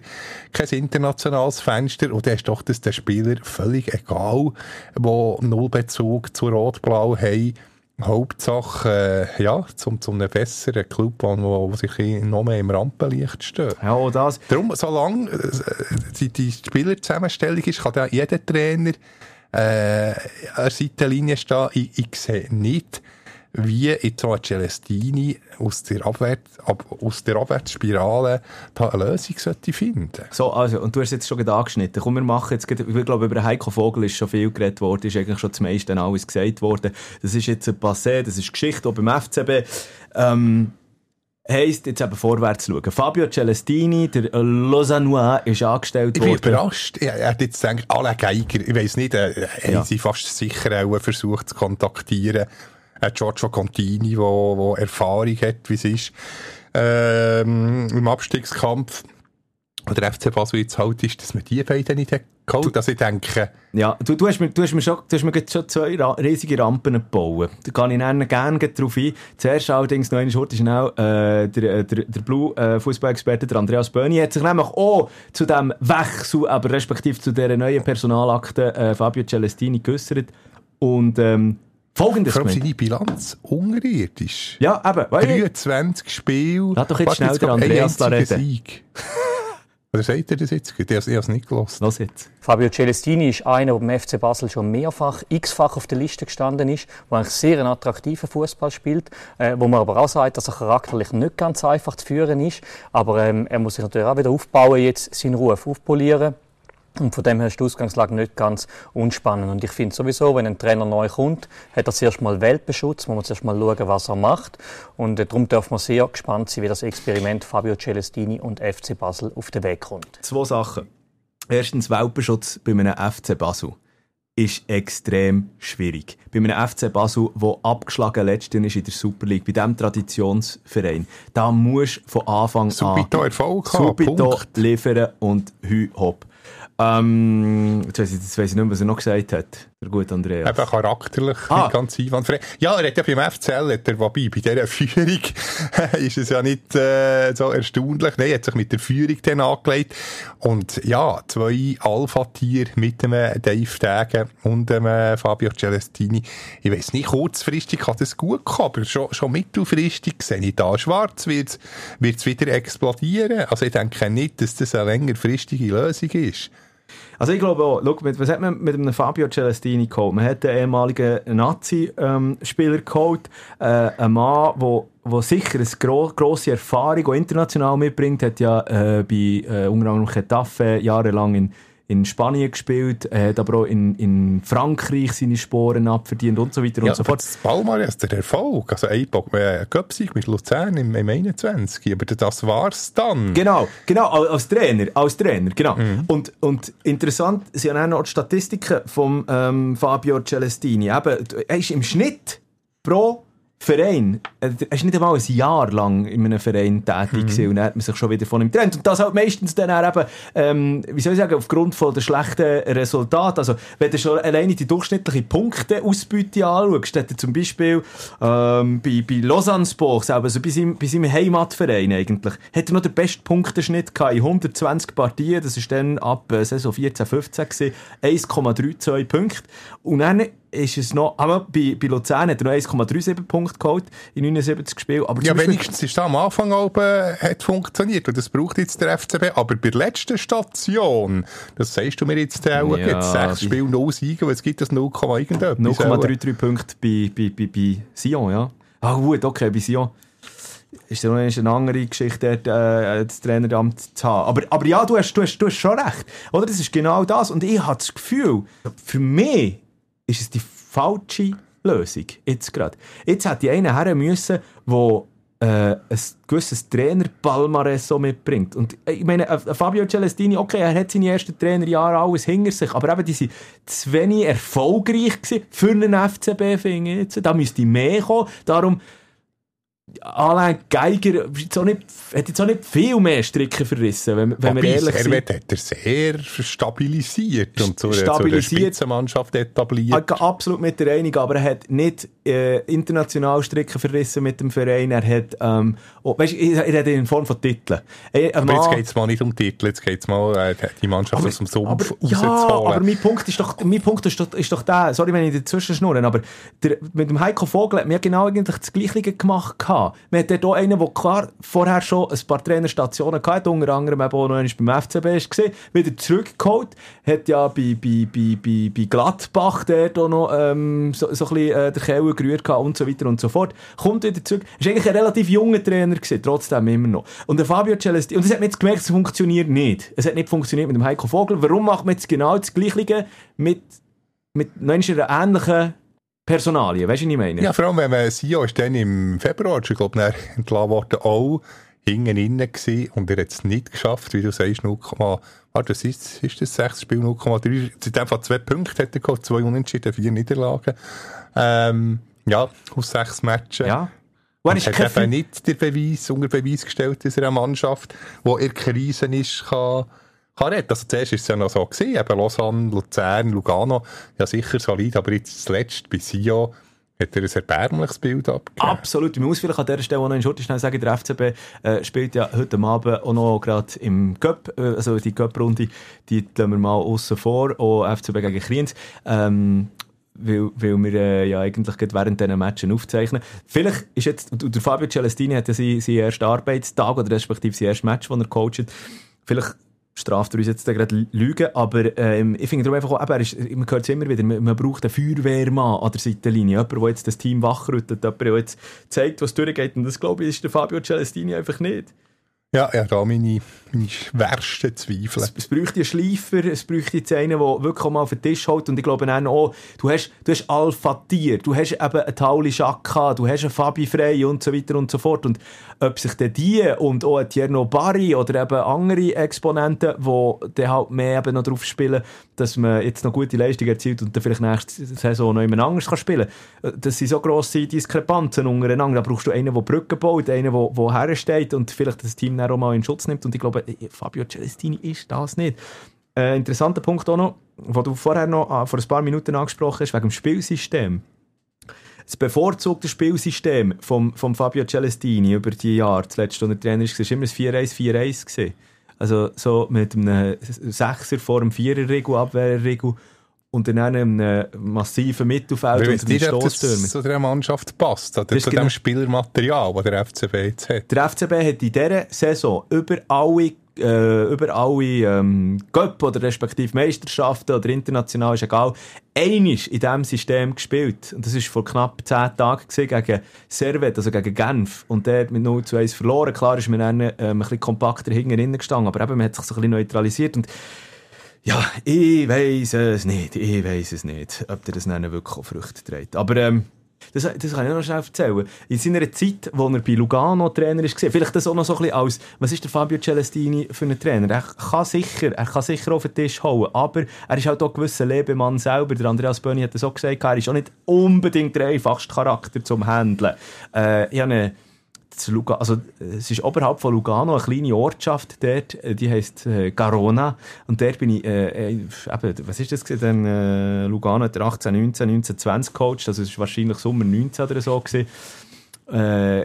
Speaker 2: kein internationales Fenster und dann ist doch das den Spieler völlig egal, wo null Bezug zu Rot-Blau haben. Hauptsache, äh, ja, zum, zum einem besseren Club, wo, wo sich noch mehr im Rampenlicht steht.
Speaker 1: Ja, das.
Speaker 2: Darum, solange äh, die, die Spielerzusammenstellung ist, kann jeder Trainer äh, an Seitenlinie stehen. Ich, ich sehe nicht, wie jetzt ein Celestini aus der, Abwärts, ab, aus der Abwärtsspirale da eine Lösung sollte finden.
Speaker 1: So, also, und du hast jetzt schon gerade angeschnitten. Komm, wir machen jetzt, ich glaube, über Heiko Vogel ist schon viel geredet worden, ist eigentlich schon das meiste alles gesagt worden. Das ist jetzt ein Passé, das ist Geschichte, auch beim FCB. Ähm, heisst, jetzt eben vorwärts schauen. Fabio Celestini, der Lausannois, ist angestellt
Speaker 2: Ich bin
Speaker 1: worden.
Speaker 2: überrascht. Er er hat jetzt gedacht, alle Geiger, ich weiss nicht, äh,
Speaker 1: Ja.
Speaker 2: haben sie fast sicher auch versucht zu kontaktieren. Äh, Giorgio Contini, wo Erfahrung hat, wie es ist, ähm, im Abstiegskampf. Und der FC Basel jetzt halt ist, dass man die beiden nicht hat geholt. Also ich denke,
Speaker 1: Ja, du, du, hast mir, du hast mir schon, du hast mir schon zwei ra riesige Rampen gebaut. Da kann ich dann gerne drauf ein. Zuerst allerdings noch eine Schurte schnell, äh, der, der, der Blue äh, der Andreas Böni, hat sich nämlich auch zu dem Wechsel, aber respektive zu dieser neuen Personalakte äh, Fabio Celestini geäussert. Und ähm, folgendes
Speaker 2: vor allem seine Bilanz unterirdisch.
Speaker 1: Ja, eben, weil
Speaker 2: 23 Spiele.
Speaker 1: Lass doch jetzt schnell den
Speaker 2: ein
Speaker 1: Andreas da reden.
Speaker 2: Sieg. Oder sagt er das jetzt? Ich habe es nicht gelassen.
Speaker 1: Los jetzt.
Speaker 8: Fabio Celestini ist einer, der beim FC Basel schon mehrfach, x-fach auf der Liste gestanden ist, der eigentlich sehr einen attraktiven Fußball spielt, äh, wo man aber auch sagt, dass er charakterlich nicht ganz einfach zu führen ist. Aber ähm, er muss sich natürlich auch wieder aufbauen, jetzt seinen Ruf aufpolieren. Und von dem her ist die Ausgangslage nicht ganz unspannend. Und ich finde sowieso, wenn ein Trainer neu kommt, hat er zuerst mal Weltbeschutz, muss man zuerst mal schauen, was er macht. Und äh, darum darf man sehr gespannt sein, wie das Experiment Fabio Celestini und FC Basel auf den Weg kommt.
Speaker 1: Zwei Sachen. Erstens, Welpenschutz bei einem FC Basel ist extrem schwierig. Bei einem FC Basel, der abgeschlagen letzten ist in der Super League, bei diesem Traditionsverein, da musst du von Anfang
Speaker 2: Subito
Speaker 1: an
Speaker 2: Erfolg haben,
Speaker 1: subito
Speaker 2: Punkt.
Speaker 1: liefern und hü hopp. Ähm, jetzt weiss ich, jetzt weiss ich nicht mehr, was er noch gesagt hat. Der gute Andreas.
Speaker 2: Eben charakterlich
Speaker 1: Ah.
Speaker 2: ganz einwandfrei. Ja, er hat ja beim FCL, hat er, wobei, bei dieser Führung ist es ja nicht äh, so erstaunlich. Nein, er hat sich mit der Führung dann angelegt. Und ja, zwei Alpha-Tiere mit einem Dave Degen und dem Fabio Celestini. Ich weiss nicht, kurzfristig kann das gut kommen, aber schon, schon mittelfristig sehe ich da schwarz, wird es wieder explodieren. Also ich denke nicht, dass das eine längerfristige Lösung ist.
Speaker 1: Also ich glaube auch, schau, was hat man mit einem Fabio Celestini geholt? Man hat einen ehemaligen Nazi-Spieler geholt, äh, einen Mann, der wo sicher eine gro grosse Erfahrung auch international mitbringt, hat ja äh, bei äh, unter anderem Getafe jahrelang in, in Spanien gespielt, er hat aber auch in, in Frankreich seine Sporen abverdient und so weiter
Speaker 2: Ja,
Speaker 1: und so fort.
Speaker 2: das Palmares, der Erfolg, also ein äh, Göpsig mit Luzern im, im 21, aber das war's dann.
Speaker 1: Genau, genau, al- als Trainer, als Trainer, genau. Und, und interessant sind auch noch die Statistiken von ähm, Fabio Celestini. Eben, er ist im Schnitt pro Verein, äh, er ist nicht einmal ein Jahr lang in einem Verein tätig gewesen und dann hat man sich schon wieder von ihm getrennt. Und das halt meistens dann auch eben, ähm, wie soll ich sagen, aufgrund von der schlechten Resultate. Also, wenn du schon alleine die durchschnittliche Punkteausbeute anschaust, hat er zum Beispiel ähm, bei, bei Lausanne Sports, also bei seinem, bei seinem Heimatverein eigentlich, hat er noch den besten Punkteschnitt gehabt in 120 Partien. Das ist dann ab äh, Saison 14, 15 gewesen, 1,32 Punkte. Und dann ist es noch, aber bei, bei Luzern hat er noch 1,37 Punkte geholt in 79 Spielen. Aber
Speaker 2: Ja, wenigstens ist das am Anfang oben hat funktioniert und das braucht jetzt der FCB. Aber bei der letzten Station, das sagst du mir jetzt auch,
Speaker 1: Ja,
Speaker 2: jetzt sechs Spiele, null Siege, weil es gibt das 0, irgendetwas.
Speaker 1: 0,33 Punkte bei, bei, bei, bei Sion, ja. Ah gut, okay, bei Sion ist ja noch eine andere Geschichte, dort, äh, das Traineramt zu haben. Aber, aber ja, du hast, du, hast, du hast schon recht. Oder? Das ist genau das. Und ich habe das Gefühl, für mich ist es die falsche Lösung. Jetzt gerade. Jetzt hätte ich einen her müssen, der äh, ein gewisses Trainerpalmares so mitbringt. Und äh, ich meine, äh, Fabio Celestini, okay, er hat seine ersten Trainerjahre alles hinter sich, aber eben, die sind zu wenig erfolgreich gewesen für einen FCB, finde. Da müsste mehr kommen. Darum, Alain Geiger jetzt auch nicht, hat jetzt auch nicht viel mehr Stricke verrissen, wenn, wenn wir ehrlich sind.
Speaker 2: Servet hat er sehr stabilisiert und zu einer, zu einer
Speaker 1: Stabilisiert.
Speaker 2: Spitzenmannschaft etabliert.
Speaker 1: Gehe absolut mit der Einigung, aber er hat nicht äh, international Stricken verrissen mit dem Verein. Er hat, ähm, oh, weißt, ich rede in Form von Titeln. Äh, ein
Speaker 2: Aber jetzt geht es mal nicht um Titel, jetzt geht es mal, äh, die Mannschaft aus dem Sumpf
Speaker 1: aber, ja,
Speaker 2: rauszuholen.
Speaker 1: aber mein Punkt ist doch, mein Punkt ist doch, ist doch der, sorry, wenn ich dazwischen schnurre, aber der, mit dem Heiko Vogel hat mir genau eigentlich das Gleiche gemacht gehabt. Man hat dort auch einen, der klar vorher schon ein paar Trainerstationen hatte, unter anderem eben auch noch einmal beim FCB gesehen, wieder zurückgeholt, hat ja bei, bei, bei, bei, bei Gladbach dort auch noch ähm, so, so ein bisschen äh, den Keller gerührt gehabt und so weiter und so fort. Kommt wieder zurück. Ist eigentlich ein relativ junger Trainer gewesen, trotzdem immer noch. Und der Fabio Celestini, und das hat man jetzt gemerkt, es funktioniert nicht. Es hat nicht funktioniert mit dem Heiko Vogel. Warum macht man jetzt genau das Gleiche mit, mit einer ähnlichen Personalie? Weißt du, was ich meine?
Speaker 2: Ja, vor allem, wenn man Sio ist dann im Februar, ich glaube, entlassen worden, auch hinten innen gewesen und er hat es nicht geschafft, wie du sagst, 0, warte, was ist, ist das sechs Spiel 0,3, in dem Fall zwei Punkte hat er gehabt, zwei Unentschieden, vier Niederlagen, ähm, ja, aus sechs Matches.
Speaker 1: Ja. Und
Speaker 2: Und hat eben nicht den Beweis, unter Beweis gestellt, dass er eine Mannschaft, die in der Krise ist, kann, kann retten. Also zuerst war es ja noch so gewesen, eben Lausanne, Luzern, Lugano, ja sicher solid, aber jetzt zuletzt bei Sio hat er ein erbärmliches Bild abgegeben.
Speaker 1: Absolut. Ich muss vielleicht an dieser Stelle auch noch in Schurte schnell sagen, der FCB äh, spielt ja heute Abend auch noch gerade im Cup, äh, also die Cup-Runde, die lassen wir mal aussen vor, auch FCB gegen Kriens. Ähm, weil, weil wir äh, ja eigentlich gerade während diesen Matchen aufzeichnen. Vielleicht ist jetzt, der Fabio Celestini hat ja seinen, seinen ersten Arbeitstag oder respektive sein erstes Match, das er coacht. Vielleicht straft er uns jetzt gerade Lügen, aber ähm, ich finde darum einfach auch, eben, ist, man hört es immer wieder, man, man braucht einen Feuerwehrmann an der Seitenlinie, jemand, der jetzt das Team wachrüttet, jemand, der jetzt zeigt, was durchgeht und das glaube ich ist der Fabio Celestini einfach nicht.
Speaker 2: Ja, ja, da meine, meine schwersten Zweifel.
Speaker 1: Es, es bräuchte einen Schleifer, es bräuchte jetzt einen, der wirklich mal auf den Tisch holt. Und ich glaube dann auch, du hast, du hast Alpha Tier, du hast eben einen Tauli Schakka, du hast einen Fabi Frey und so weiter und so fort. Und ob sich dann die und auch ein Tierno Barry oder eben andere Exponenten, die dann halt mehr eben noch drauf spielen, dass man jetzt noch gute Leistung erzielt und dann vielleicht nächste Saison noch jemand anderes kann spielen kann. Das sind so grosse Diskrepanzen untereinander. Da brauchst du einen, der Brücken baut, einen, der, hersteht und vielleicht das Team dann auch mal in Schutz nimmt. Und ich glaube, Fabio Celestini ist das nicht. Äh, interessanter Punkt auch noch, den du vorher noch äh, vor ein paar Minuten angesprochen hast, wegen dem Spielsystem. Das bevorzugte Spielsystem vom, vom Fabio Celestini über die Jahre, zuletzt, als er Trainer war, war immer ein 4-1-4-1. gewesen. Also so mit einem Sechser vor einem Vierer-Regel, Abwehrregel und dann einem massiven Mittelfeld
Speaker 2: Ich
Speaker 1: und einem
Speaker 2: nicht, ob das
Speaker 1: Stoßstürmer.
Speaker 2: zu der Mannschaft passt, oder
Speaker 1: Das
Speaker 2: zu
Speaker 1: genau-
Speaker 2: dem Spielermaterial, das der FCB jetzt hat.
Speaker 1: Der FCB hat in dieser Saison über alle, äh, über alle ähm, Cup oder respektive Meisterschaften oder international, ist egal, einisch in diesem System gespielt. Und das war vor knapp 10 Tagen gewesen, gegen Servet, also gegen Genf. Und der hat mit 0 zu 1 verloren. Klar ist man dann ähm, ein bisschen kompakter hinten gestanden, aber eben, man hat sich so ein bisschen neutralisiert. Und ja, ich weiß es nicht. Ich weiß es nicht, ob der das dann wirklich auch Früchte trägt. Aber ähm, das, das kann ich noch schnell erzählen. In seiner Zeit, wo er bei Lugano Trainer war, vielleicht das auch noch so ein bisschen als, was ist der Fabio Celestini für einen Trainer? Er kann sicher, er kann sicher auf den Tisch hauen, aber er ist halt auch ein gewisser Lebemann selber. Der Andreas Böni hat das auch gesagt, er ist auch nicht unbedingt der einfachste Charakter zum Handeln. Äh, ich habe eine Luga, also, es ist oberhalb von Lugano eine kleine Ortschaft dort, äh, die heisst äh, Garona. Und dort bin ich, äh, äh, eben, was ist das? Dann, äh, Lugano hat er 18, 19, 19, 20 coacht, also es ist wahrscheinlich Sommer 19 oder so gewesen. Äh,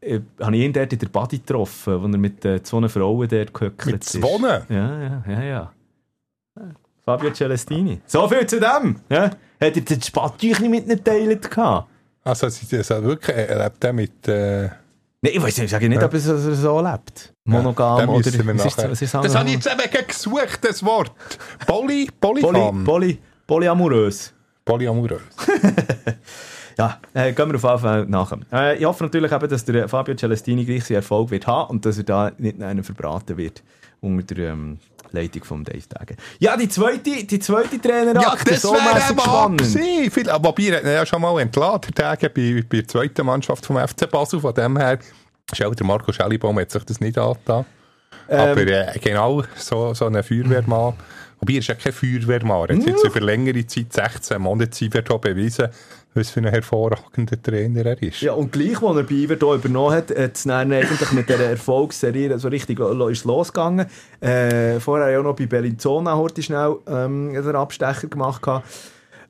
Speaker 1: äh, habe ich ihn dort in der Body getroffen, wo er mit äh, zwei Frauen dort gehöckelt
Speaker 2: Mit zwei?
Speaker 1: Ja, ja, ja, ja. Fabio Celestini. So viel zu dem. Ja? Hat er das Spattüch nicht mitgeteilt gehabt?
Speaker 2: Also, sie also wirklich, er lebt mit... Äh,
Speaker 1: Nein, ich weiß nicht, ich sage nicht, ob er so, so lebt. Monogam
Speaker 2: den
Speaker 1: oder... was ist- was ist
Speaker 2: Das
Speaker 1: das
Speaker 2: habe ich jetzt eben gesucht, das Wort. Poly,
Speaker 1: Poly,
Speaker 2: Polyfam.
Speaker 1: poly, polyamorös.
Speaker 2: Polyamorös.
Speaker 1: Ja, äh, gehen wir auf jeden Fall nachher. Äh, ich hoffe natürlich eben, dass der Fabio Celestini gleich seinen Erfolg wird haben und dass er da nicht einen verbraten wird unter der ähm, Leitung von Dave Degen. Ja, die zweite, die zweite Trainer
Speaker 2: Ja, das
Speaker 1: so
Speaker 2: wäre
Speaker 1: spannend.
Speaker 2: Viel- Aber Wobei, er hat ihn ja schon mal entladen, Tage bei, bei der zweiten Mannschaft vom FC Basel. Von dem her, der Marco Schellibaum hat sich das nicht angetan.
Speaker 1: Ähm,
Speaker 2: Aber äh, genau so, so ein Feuerwehrmann. Wobei, er ist ja kein Feuerwehrmann. Er hat jetzt über längere Zeit, 16 Monate, bewiesen, was für ein hervorragender Trainer er ist.
Speaker 1: Ja, und gleich, als er bei Iverdo übernommen hat, hat es eigentlich mit dieser Erfolgsserie so richtig ist losgegangen. Äh, vorher auch noch bei Bellinzona heute schnell ähm, einen Abstecher gemacht.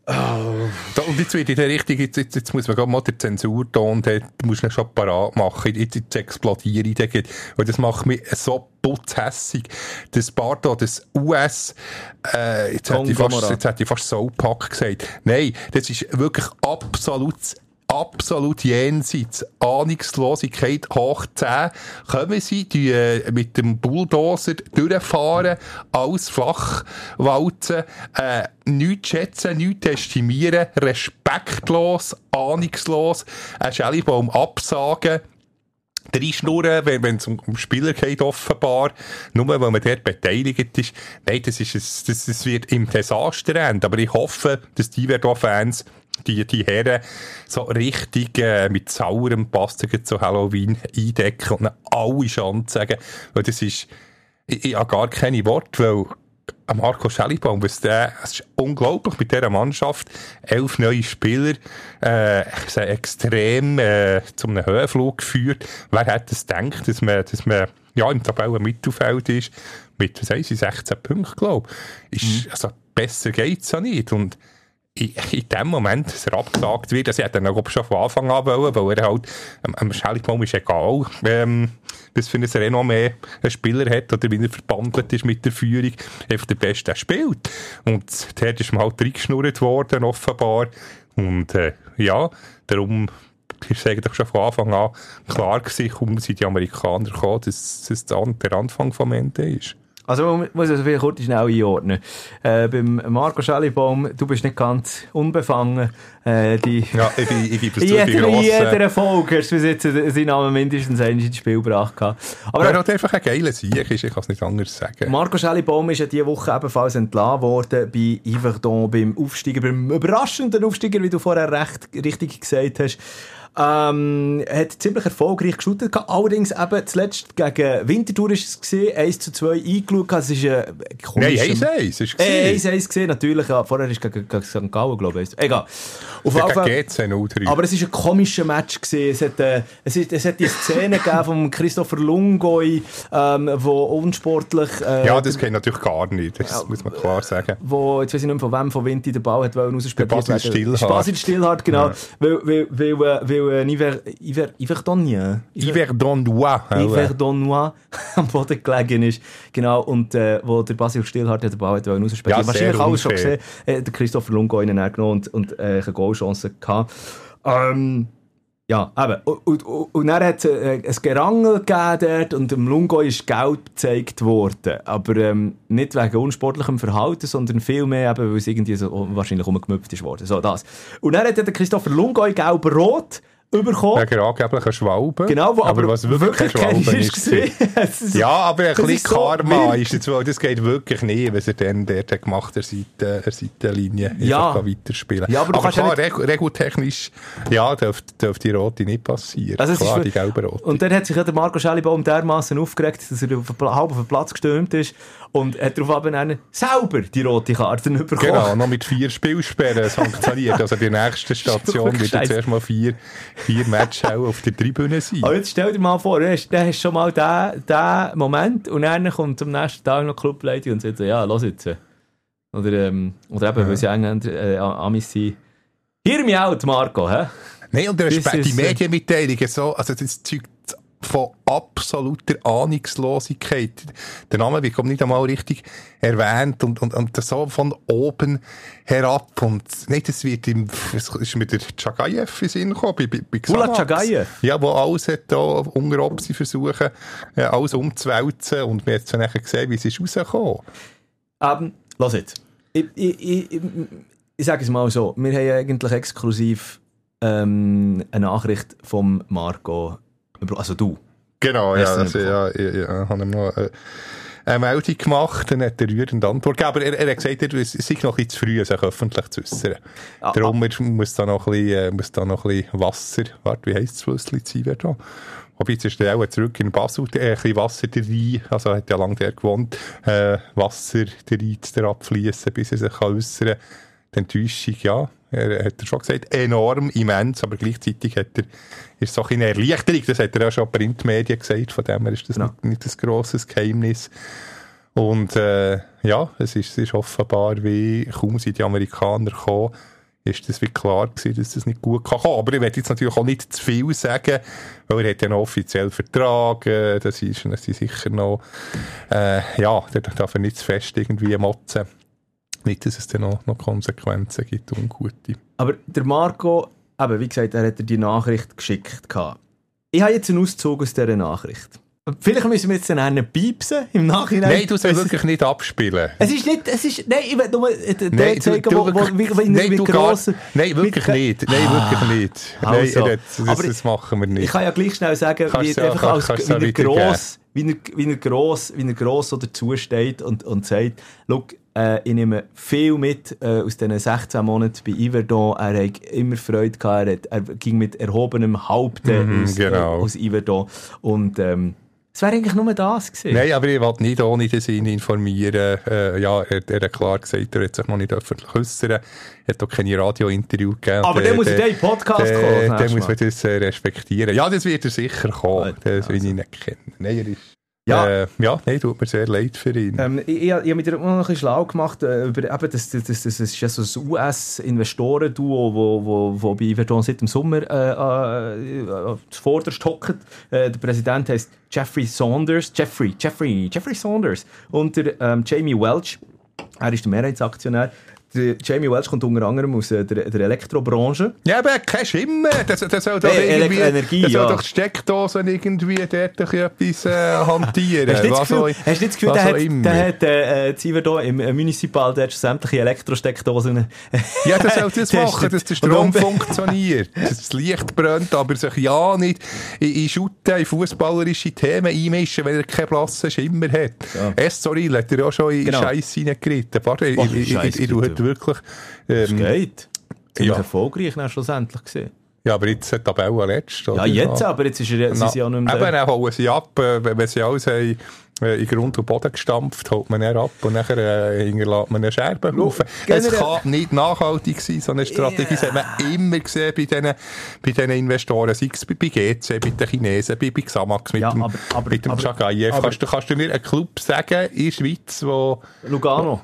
Speaker 1: Gehabt.
Speaker 2: Da, und jetzt wird ich der richtig, jetzt, jetzt, jetzt muss man gerade mal den Zensurton, den muss man schon parat machen, jetzt, jetzt explodiere ich den gleich. weil das macht mich so putzhässig. Das Bardo, das US, äh, jetzt hätte ich fast, jetzt hätte ich fast Soulpack gesagt. Nein, das ist wirklich absolut absolut jenseits. Ahnungslosigkeit hoch 10 kommen sie die, äh, mit dem Bulldozer durchfahren, alles flach walzen, äh, nichts schätzen, nichts estimieren, respektlos, ahnungslos, einen Schellibaum absagen, reinschnurren, wenn wenn es um, um Spieler geht, offenbar. Nur weil man dort beteiligt ist. Nein, das, ist ein, das, das wird im Desaster enden. Aber ich hoffe, dass die Iverdo-Fans, die, die Herren, so richtig äh, mit saurem Pasten zu Halloween eindecken und alle Chance sagen. Weil das ist, ich, ich habe gar keine Worte, weil Marco Schellibaum, was der, es ist unglaublich mit dieser Mannschaft. Elf neue Spieler, äh, extrem, äh, zu einem Höhenflug geführt. Wer hätte es gedacht, dass man, dass man, ja, im Tabellen Mittelfeld ist, mit, was sie, 16 Punkten, glaube ich. Ist, also, besser geht's ja nicht. Und, in, in dem Moment, dass er abgesagt wird, also ich hätte ihn schon von Anfang an wollen, weil er halt, ähm, am Schelligbaum ist egal, ähm, was für ein Renommee ein Spieler hat oder wie er verbandelt ist mit der Führung, einfach der Beste, spielt. Und dort ist man halt reingeschnurrt worden, offenbar. Und, äh, ja, darum ist es eigentlich schon von Anfang an klar gewesen, kaum sind die Amerikaner gekommen, dass das dann der Anfang vom Ende ist.
Speaker 1: Also man muss also vielleicht kurz schnell einordnen. Äh, beim Marco Schellibaum, du bist nicht ganz unbefangen. Äh, die
Speaker 2: Ja, ich, bin- ich es bin
Speaker 1: jeder,
Speaker 2: äh,
Speaker 1: jeder Folge hast du bis jetzt seinen Namen mindestens einmal ins Spiel gebracht.
Speaker 2: Aber er hat einfach ein geiler Sieg, ist, ich kann es nicht anders sagen.
Speaker 1: Marco Schellibaum ist ja diese Woche ebenfalls entlassen worden bei Yverdon, beim Aufsteiger, beim überraschenden Aufsteiger, wie du vorher recht, richtig gesagt hast. Ähm, hat ziemlich erfolgreich geshootet, allerdings eben zuletzt gegen Winterthur ist es gesehen, 1 zu 2 eingeschaut, es ist ein
Speaker 2: Nein,
Speaker 1: komischer...
Speaker 2: 1-1 ist es.
Speaker 1: Äh, 1-1 gesehen, natürlich, ja. Vorher ist gegen, gegen St. Gallen, glaube ich. Egal. Auf jeden Fall-
Speaker 2: Gegen GC 03.
Speaker 1: aber es war ein komischer Match. Gewesen. Es, hat, äh, es, ist, es hat die Szene gegeben von Christopher Lungoy, ähm, wo unsportlich... Äh,
Speaker 2: ja, das geht natürlich gar nicht, das muss man klar sagen.
Speaker 1: wo, jetzt weiß ich nicht mehr, von wem von Vinti der Ball hat wollen rausspielen.
Speaker 2: Der Basil Stillhardt.
Speaker 1: Basil Stillhardt, genau. Weil, weil, weil, äh, weil, äh, Iver, Iver, Iverdonien,
Speaker 2: Yverdonnois.
Speaker 1: Iverdonnois am Boden gelegen ist. Genau, und äh, wo der Basil Stillhardt den Ball hat rausspielen.
Speaker 2: Ja,
Speaker 1: Wahrscheinlich alles schon gesehen. Äh, der Christopher ihn dann genommen und, und äh, eine Goalchance gehabt. Ähm, ja, eben. Und, und, und dann hat es äh, ein Gerangel gegeben dort und dem Lungo ist Geld gezeigt worden. Aber ähm, nicht wegen unsportlichem Verhalten, sondern vielmehr eben, weil es irgendwie so wahrscheinlich umgemüpft ist worden. So, das. Und dann hat der Christopher Lungo gelb-rot bekommen.
Speaker 2: Wegen angeblichen Schwalben.
Speaker 1: Genau, wo aber,
Speaker 2: aber was wirklich, keine Schwalben ist.
Speaker 1: ist-
Speaker 2: Ja, aber ein bisschen
Speaker 1: so
Speaker 2: Karma
Speaker 1: wild.
Speaker 2: ist jetzt, das geht wirklich nicht, was er dann dort hat gemacht der Seite, der Seitenlinie,
Speaker 1: Ja.
Speaker 2: einfach weiterspielen.
Speaker 1: Ja, aber
Speaker 2: aber
Speaker 1: ja
Speaker 2: klar, regu- regeltechnisch, ja, dürfte, dürfte die Rote nicht passieren.
Speaker 1: Also
Speaker 2: klar,
Speaker 1: ist,
Speaker 2: die gelbe Rote.
Speaker 1: Und dann hat sich ja der Marco Schellibaum dermaßen aufgeregt, dass er halb auf den Platz gestürmt ist und hat darauf dann selber die rote Karte bekommen.
Speaker 2: Genau, noch mit vier Spielsperren sanktioniert. Also die nächste Station
Speaker 1: wirklich
Speaker 2: wird jetzt
Speaker 1: scheisse.
Speaker 2: erst mal vier, vier Matches auch auf der Tribüne sein.
Speaker 1: Aber jetzt stell dir mal vor, du hast, du hast schon mal den, den Moment und dann kommt am nächsten Tag noch die Clubleitung und sagt ja, los jetzt. Oder, ähm, oder eben, weil sie Engländer, äh, Amis sind. Hear me out, Marco, hä?
Speaker 2: Nein, und der Respekt, die
Speaker 1: äh,
Speaker 2: Medienmitteilungen so, also das zeugt von absoluter Ahnungslosigkeit. Der Name wird nicht einmal richtig erwähnt und, und, und so von oben herab. Und nicht, es wird im, es ist mit der Chagayev in Sinn gekommen, bei, bei, bei Xanax.
Speaker 1: Chagayev?
Speaker 2: Ja, wo alles hat da unter Opsi versuchen, alles umzuwälzen und wir haben nachher gesehen, wie es ist rausgekommen.
Speaker 1: Ähm, lass jetzt. Ich, ich, ich, ich, ich sage es mal so. Wir haben eigentlich exklusiv ähm, eine Nachricht vom Marco. Also du.
Speaker 2: Genau, ja, also, ja, ja, ja, habe ihm noch äh, eine Meldung gemacht, dann hat er rührende Antwort gegeben, aber er, er hat gesagt, er, es sei noch bisschen zu früh, sich öffentlich zu äußern.
Speaker 1: Ah,
Speaker 2: Darum er muss da noch ein bisschen, äh, muss da noch ein bisschen Wasser, warte, wie heisst das Flüssli Ziverton? Wobei, jetzt ist er auch zurück in Basel, äh, ein bisschen Wasser rein, also er hat ja lange der gewohnt, äh, Wasser rein zu abfließen, bis er sich kann äußern kann. Die Enttäuschung, ja, er hat er schon gesagt, enorm, immens, aber gleichzeitig hat er, ist so eine Erleichterung, das hat er auch schon in Printmedien gesagt, von dem her ist das
Speaker 1: Genau.
Speaker 2: nicht, nicht ein grosses Geheimnis. Und äh, ja, es ist, es ist offenbar, wie kaum sind die Amerikaner gekommen, ist das wie klar gewesen, dass das nicht gut kann. Aber ich werde jetzt natürlich auch nicht zu viel sagen, weil er hat ja noch offiziell Vertrag, äh, das ist, das ist sicher noch, äh, ja, da darf er nicht zu fest irgendwie motzen. Nicht, dass es dann noch, noch Konsequenzen gibt, ungute.
Speaker 1: Aber der Marco, eben, wie gesagt, er hat dir die Nachricht geschickt. gehabt. Ich habe jetzt einen Auszug aus dieser Nachricht. Vielleicht müssen wir jetzt dann einen piepsen im Nachhinein.
Speaker 2: Nein, du sollst wirklich nicht abspielen.
Speaker 1: Es ist nicht, es ist, nein, ich will nur äh,
Speaker 2: Nein,
Speaker 1: zeigen, wo, wo, wie, wie,
Speaker 2: nein,
Speaker 1: wie gross...
Speaker 2: nein, wirklich
Speaker 1: wie-
Speaker 2: nicht. Nein, wirklich nicht. Nein,
Speaker 1: Also.
Speaker 2: hat- das, das machen wir nicht.
Speaker 1: Ich kann ja gleich schnell sagen, wie,
Speaker 2: ja-
Speaker 1: einfach als, wie, er gross, wie, er, wie er gross, wie er gross so dazu steht und, und sagt, schau, äh, ich nehme viel mit äh, aus diesen 16 Monaten bei Iverdon. Er hat immer Freude gehabt, er, hat, er ging mit erhobenem Haupte
Speaker 2: Mhm,
Speaker 1: aus,
Speaker 2: genau.
Speaker 1: äh, aus Iverdon. Und ähm, es wäre eigentlich nur das gewesen.
Speaker 2: Nein, aber ich wollte nicht ohne den Sinn informieren. Äh, ja, er, er hat klar gesagt, er hat sich noch nicht öffentlich äußern. Er hat auch keine Radio-Interview gegeben.
Speaker 1: Aber
Speaker 2: äh,
Speaker 1: muss
Speaker 2: der-
Speaker 1: in den Podcast
Speaker 2: der-
Speaker 1: kommen, nächste
Speaker 2: muss man das äh, respektieren. Ja, das wird er sicher kommen.
Speaker 1: Gut,
Speaker 2: Das will
Speaker 1: also.
Speaker 2: ich nicht kennen. Nein, er ist...
Speaker 1: Ja.
Speaker 2: Äh, ja, nein, tut mir sehr leid für ihn.
Speaker 1: Ähm, ich, ich, ich habe mich da noch ein bisschen schlau gemacht äh, über eben das, das, das, das ist ja so ein US-Investoren-Duo, wo, wo, wo bei Verdon seit dem Sommer äh, äh, zuvorderst hockt. Äh, der Präsident heißt Jeffrey Saunders, Jeffrey, Jeffrey, Jeffrey Saunders und der ähm, Jamie Welch, er ist der Mehrheitsaktionär. Der Jamie Welch kommt unter anderem aus äh, der, der Elektrobranche.
Speaker 2: Ja, aber kein Schimmer. Das, das soll doch
Speaker 1: Hey,
Speaker 2: irgendwie...
Speaker 1: Energie,
Speaker 2: das soll
Speaker 1: ja.
Speaker 2: doch die Steckdosen irgendwie dort etwas äh, hantieren.
Speaker 1: Hast du nicht das Gefühl, hast du nicht das Gefühl der hat,
Speaker 2: immer.
Speaker 1: der hat äh, äh, Ziverdon im äh, Municipal der sämtliche Elektrosteckdosen
Speaker 2: Ja, das soll das machen, dass der Strom funktioniert. Dass das Licht brennt, aber sich ja nicht in, in Schutten, in fußballerische Themen einmischen, wenn er keinen blassen Schimmer hat.
Speaker 1: Ja.
Speaker 2: Estoril hat er ja schon in
Speaker 1: Genau.
Speaker 2: Scheiß hineingeritten. Pardon,
Speaker 1: Oh,
Speaker 2: ich, ich, ich, ich,
Speaker 1: geritten.
Speaker 2: wirklich... Ähm,
Speaker 1: geht. Ziemlich
Speaker 2: ja.
Speaker 1: erfolgreich dann schlussendlich gesehen.
Speaker 2: ja, aber jetzt hat die Tabelle letzt.
Speaker 1: Ja, jetzt, aber jetzt ist er, sind sie ja nicht mehr
Speaker 2: Eben,
Speaker 1: da.
Speaker 2: dann holen sie ab, äh, wenn sie alles haben, äh, in Grund und Boden gestampft, holt man ab und nachher äh, hinterlässt man einen Scherbenhaufen.
Speaker 1: Schau,
Speaker 2: Es kann nicht nachhaltig sein, so eine Strategie. Das hat man immer gesehen bei diesen, bei diesen Investoren, sei es bei, bei GC, bei den Chinesen, bei, bei Xamax, mit
Speaker 1: Ja,
Speaker 2: dem,
Speaker 1: aber- aber-
Speaker 2: mit dem
Speaker 1: aber-
Speaker 2: Chagayev.
Speaker 1: aber-
Speaker 2: Kannst, du- kannst du mir einen Club sagen in der Schweiz, wo
Speaker 1: Lugano.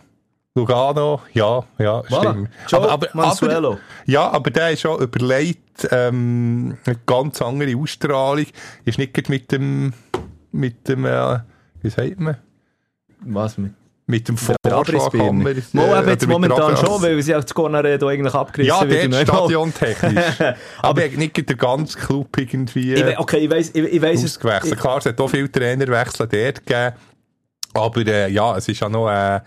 Speaker 2: Lugano, ja, ja,
Speaker 1: Voilà.
Speaker 2: stimmt.
Speaker 1: Joe Mansuelo.
Speaker 2: aber, ja, aber der ist schon überlegt, ähm, eine ganz andere Ausstrahlung. Ist nicht mit dem, mit dem, äh, wie sagt man?
Speaker 1: Was mit?
Speaker 2: Mit dem
Speaker 1: Mo, eben
Speaker 2: oder
Speaker 1: jetzt momentan schon, weil sie auch das Cornaredo eigentlich abgerissen
Speaker 2: Ja,
Speaker 1: wieder
Speaker 2: der
Speaker 1: bauen.
Speaker 2: stadiontechnisch. aber nicht gerade der ganze Club irgendwie
Speaker 1: Ich, okay, ich weiss, ich, ich weiss es.
Speaker 2: Klar, es hat auch viele Trainerwechsel dort gegeben. Aber äh, ja, es ist ja noch äh,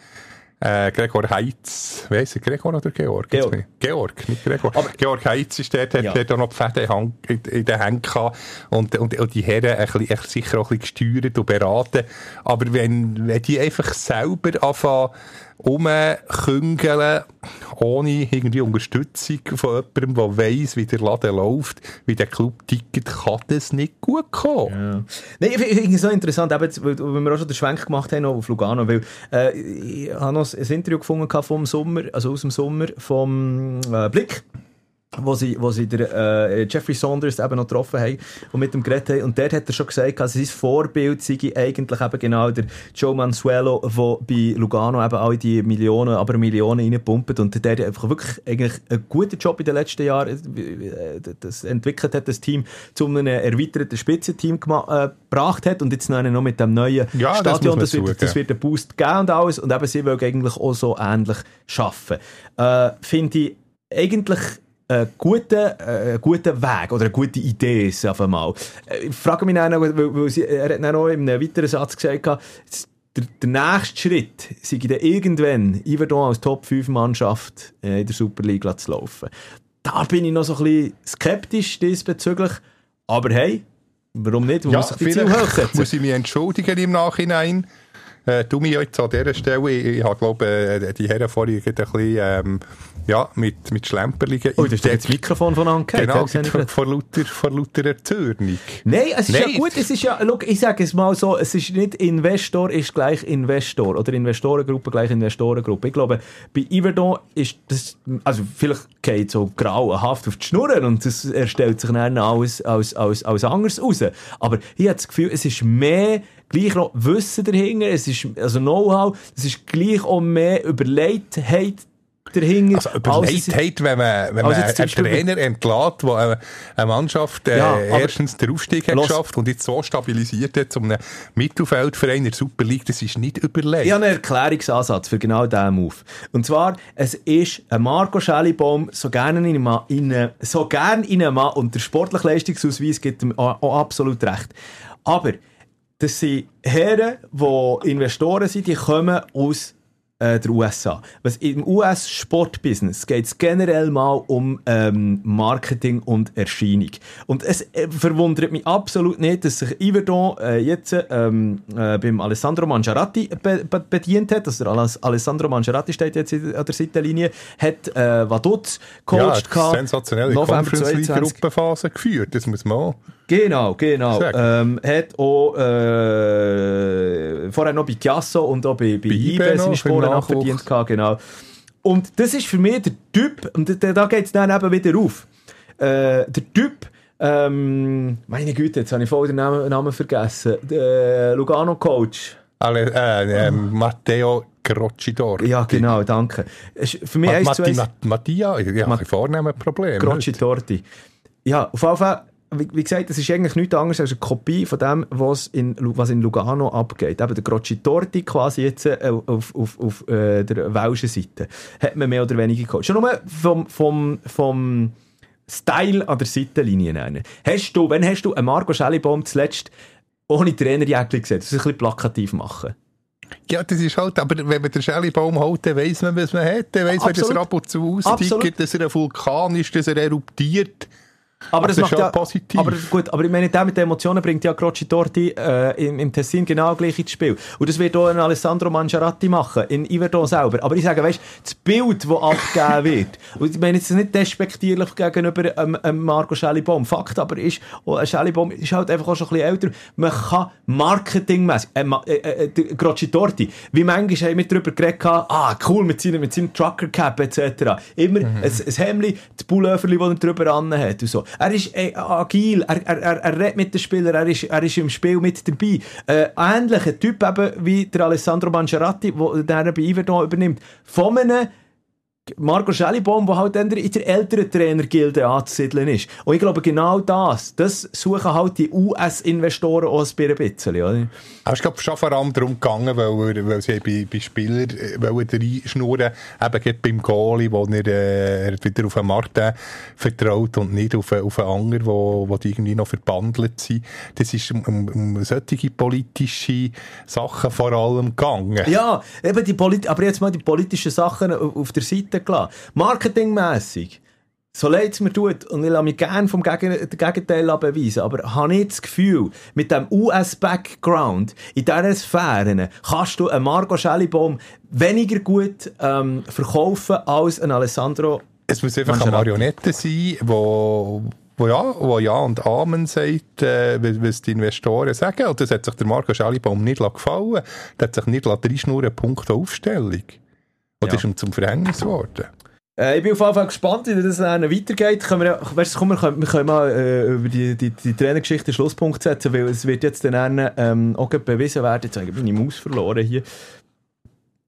Speaker 2: äh, Gregor Heitz. Weiss er, Gregor oder Georg?
Speaker 1: Georg.
Speaker 2: Georg, nicht Gregor.
Speaker 1: Aber-
Speaker 2: Georg Heitz ist dort, hat
Speaker 1: Ja.
Speaker 2: dort auch noch die Fäden in den Händen gehabt. Und, und, und die Herren ein bisschen, sicher auch ein bisschen gesteuert und beraten. Aber wenn, wenn die einfach selber anfangen, rumküngeln, ohne irgendwie Unterstützung von jemandem, der weiss, wie der Laden läuft, wie der Club tickt, kann das nicht gut kommen.
Speaker 1: Nein, ich finde es so interessant, eben, weil, wir auch schon den Schwenk gemacht haben auf Lugano, weil äh, ich habe noch ein Interview gefunden vom Sommer, also aus dem Sommer vom äh, Blick. Wo sie, wo sie der, äh, Jeffrey Saunders eben noch getroffen haben und mit ihm geredet haben. Und dort hat er schon gesagt, also sein Vorbild sei eigentlich eben genau der Joe Mansuelo, der bei Lugano eben all die Millionen, aber Millionen reinpumpt. Und der einfach wirklich eigentlich einen guten Job in den letzten Jahren äh, das entwickelt hat, das Team zu einem erweiterten Spitzenteam äh, gebracht hat. Und jetzt noch, mit dem neuen
Speaker 2: Ja, das
Speaker 1: Stadion, das,
Speaker 2: man
Speaker 1: wird, das wird einen Boost geben und alles. Und eben sie wollen eigentlich auch so ähnlich schaffen. Äh, Finde ich eigentlich einen guten, äh, einen guten Weg oder eine gute Idee, ist auf einmal. Äh, Ich frage mich dann, noch, weil, weil sie, er hat dann noch in einem weiteren Satz gesagt, der, der nächste Schritt sei dann irgendwann Iverdon als Top-5-Mannschaft äh, in der Superliga zu laufen. Da bin ich noch so ein bisschen skeptisch diesbezüglich. Aber hey, warum nicht? Man
Speaker 2: Ja,
Speaker 1: muss sich die Ziele hochsetzen.
Speaker 2: muss ich mich entschuldigen im Nachhinein. Äh, du mich jetzt an dieser Stelle, ich, ich habe glaube äh, die Herren vorhin ein bisschen ähm, ja, mit, mit Schlemperlingen
Speaker 1: Oh, das ist jetzt das Mikrofon von angehört.
Speaker 2: Genau, vor, vor, lauter, vor lauter Erzürnung.
Speaker 1: Nein, es ist
Speaker 2: Nein.
Speaker 1: ja gut, es ist ja, look, ich sage es mal so, es ist nicht Investor ist gleich Investor oder Investorengruppe gleich Investorengruppe. Ich glaube, bei Iverdon ist das, also vielleicht geht so grauenhaft auf die Schnurren und es erstellt sich dann alles als, als, als anders raus. Aber ich habe das Gefühl, es ist mehr gleich noch Wissen dahinter, es ist, also Know-how, es ist gleich auch mehr Überlegtheit dahinter.
Speaker 2: Also Überlegtheit, wenn man, wenn man
Speaker 1: Also zum
Speaker 2: einen Trainer entlässt, der eine, eine Mannschaft äh,
Speaker 1: Ja,
Speaker 2: erstens den Aufstieg hat
Speaker 1: Los.
Speaker 2: geschafft und jetzt so stabilisiert hat, zum einem Mittelfeldverein in der Super League, das ist nicht überlegt.
Speaker 1: Ich habe einen Erklärungsansatz für genau diesen Move. Und zwar, es ist ein Marco Schellibaum, so gerne in einem Mann, in einem, so gern in einem Mann, und der sportliche Leistungsausweis gibt ihm auch, auch absolut recht. Aber, das sind Herren, die Investoren sind, die kommen aus äh, der USA. Was im US-Sportbusiness geht es generell mal um ähm, Marketing und Erscheinung. Und es äh, verwundert mich absolut nicht, dass sich Iverdon äh, jetzt ähm, äh, beim Alessandro Mangiaratti be be bedient hat. Also Alas- Alessandro Mangiaratti steht jetzt an der Seitenlinie, hat äh, Vaduz
Speaker 2: ja,
Speaker 1: coacht. gehabt.
Speaker 2: sensationelle
Speaker 1: November
Speaker 2: Conference League
Speaker 1: 22.
Speaker 2: Gruppenphase geführt, das muss man auch.
Speaker 1: Genau, genau. Ähm, hat auch äh, vorher noch bei Chiasso und auch bei, bei,
Speaker 2: Bei
Speaker 1: IBE seine
Speaker 2: noch für
Speaker 1: Sporen
Speaker 2: Nachwuchs.
Speaker 1: verdient gehabt, genau. Und das ist für mich der Typ, und da, da geht es dann eben wieder auf. Äh, der Typ, ähm, meine Güte, jetzt habe ich voll den Namen, Namen vergessen. Äh, Lugano-Coach.
Speaker 2: Alle, äh, ähm, Matteo Groccidor.
Speaker 1: Ja, genau, danke. Für mich
Speaker 2: Ma Matti, Ma Mattia, ich habe ein vornehmen Problem.
Speaker 1: Grocci Torti. Ja, auf jeden Fall, wie, wie gesagt, das ist eigentlich nichts anderes als eine Kopie von dem, was in, was in Lugano abgeht. Eben der Grocci Torti quasi jetzt äh, auf, auf, auf äh, der welschen Seite. Hat man mehr oder weniger geholt. Schon nur vom, vom, vom Style an der Seitenlinie. nennen. Hast du, wenn hast du einen Marco Schellibaum zuletzt ohne Trainerjäckchen gesehen? Das ist ein bisschen plakativ machen.
Speaker 2: Ja, das ist halt, aber wenn man den Schellibaum holt, dann weiss man, was man hat. Dann weiss man, dass er ab und zu austickert, dass er ein Vulkan ist, dass er eruptiert.
Speaker 1: Aber
Speaker 2: Das
Speaker 1: das,
Speaker 2: ist
Speaker 1: macht
Speaker 2: ja positiv.
Speaker 1: Aber gut, aber ich meine, der mit den Emotionen bringt ja Grocci Torti äh, im, im Tessin genau gleich ins Spiel. Und das wird auch ein Alessandro Mangiaratti machen, in Iverdon selber. Aber ich sage, weißt das Bild, das abgegeben wird, und ich meine jetzt nicht despektierlich gegenüber ähm, ähm, Marco Schellibaum. Fakt aber ist, oh, Schellibaum ist halt einfach auch schon ein bisschen älter. Man kann marketingmässig, äh, äh, äh, der Grocci Torti, wie manchmal haben wir darüber geredet, ah, cool, mit seinem, mit seinem Trucker Cap etc. Immer ein, ein Hemdli, das Pulloverli, das er drüber an hat und so. Er ist äh, agil, er, er, er, er redet mit den Spielern, er ist, er ist im Spiel mit dabei. Äh, ähnlich ein Typ eben wie der Alessandro Mangiaratti, der bei Iverdon übernimmt. Von einem Marco Schellibaum, der halt dann in der älteren Trainergilde anzusiedeln ist. Und ich glaube, genau das, das suchen halt die US-Investoren auch ein bisschen, oder?
Speaker 2: Aber ich glaube, schon vor allem darum gegangen, weil, weil sie bei, bei Spielern äh, reinschnurren, eben gerade beim Goalie, wo er, äh, er wieder auf einen Martin vertraut und nicht auf, einen- auf einen anderen, wo, wo die irgendwie noch verbandelt sind. Das ist um, um, um solche politische Sachen vor allem gegangen.
Speaker 1: Ja, eben die Polit aber jetzt mal die politischen Sachen auf der Seite klar. Marketingmässig. So leid es mir tut, und ich lasse mich gerne vom Gegen Gegenteil beweisen, aber habe ich das Gefühl, mit dem US-Background in dieser Sphäre kannst du einen Marco Schellibaum weniger gut ähm, verkaufen als einen Alessandro
Speaker 2: Es muss einfach eine
Speaker 1: Mangiaratti.
Speaker 2: Marionette sein, wo, wo, ja, wo Ja und Amen sagt, äh, was die Investoren sagen. Und das hat sich der Marco Schellibaum nicht gefallen. Der hat sich nicht reinschnurren, Punkt Aufstellung. Und
Speaker 1: Ja.
Speaker 2: das ist ihm zum Verhängnis geworden.
Speaker 1: Äh, ich bin auf jeden Fall gespannt, wie das dann weitergeht. Können wir, weißt, komm, wir, können, wir können mal äh, über die, die, die Trainergeschichte Schlusspunkt setzen, weil es wird jetzt dann ähm, auch bewiesen werden. Jetzt habe ich meine Maus verloren hier.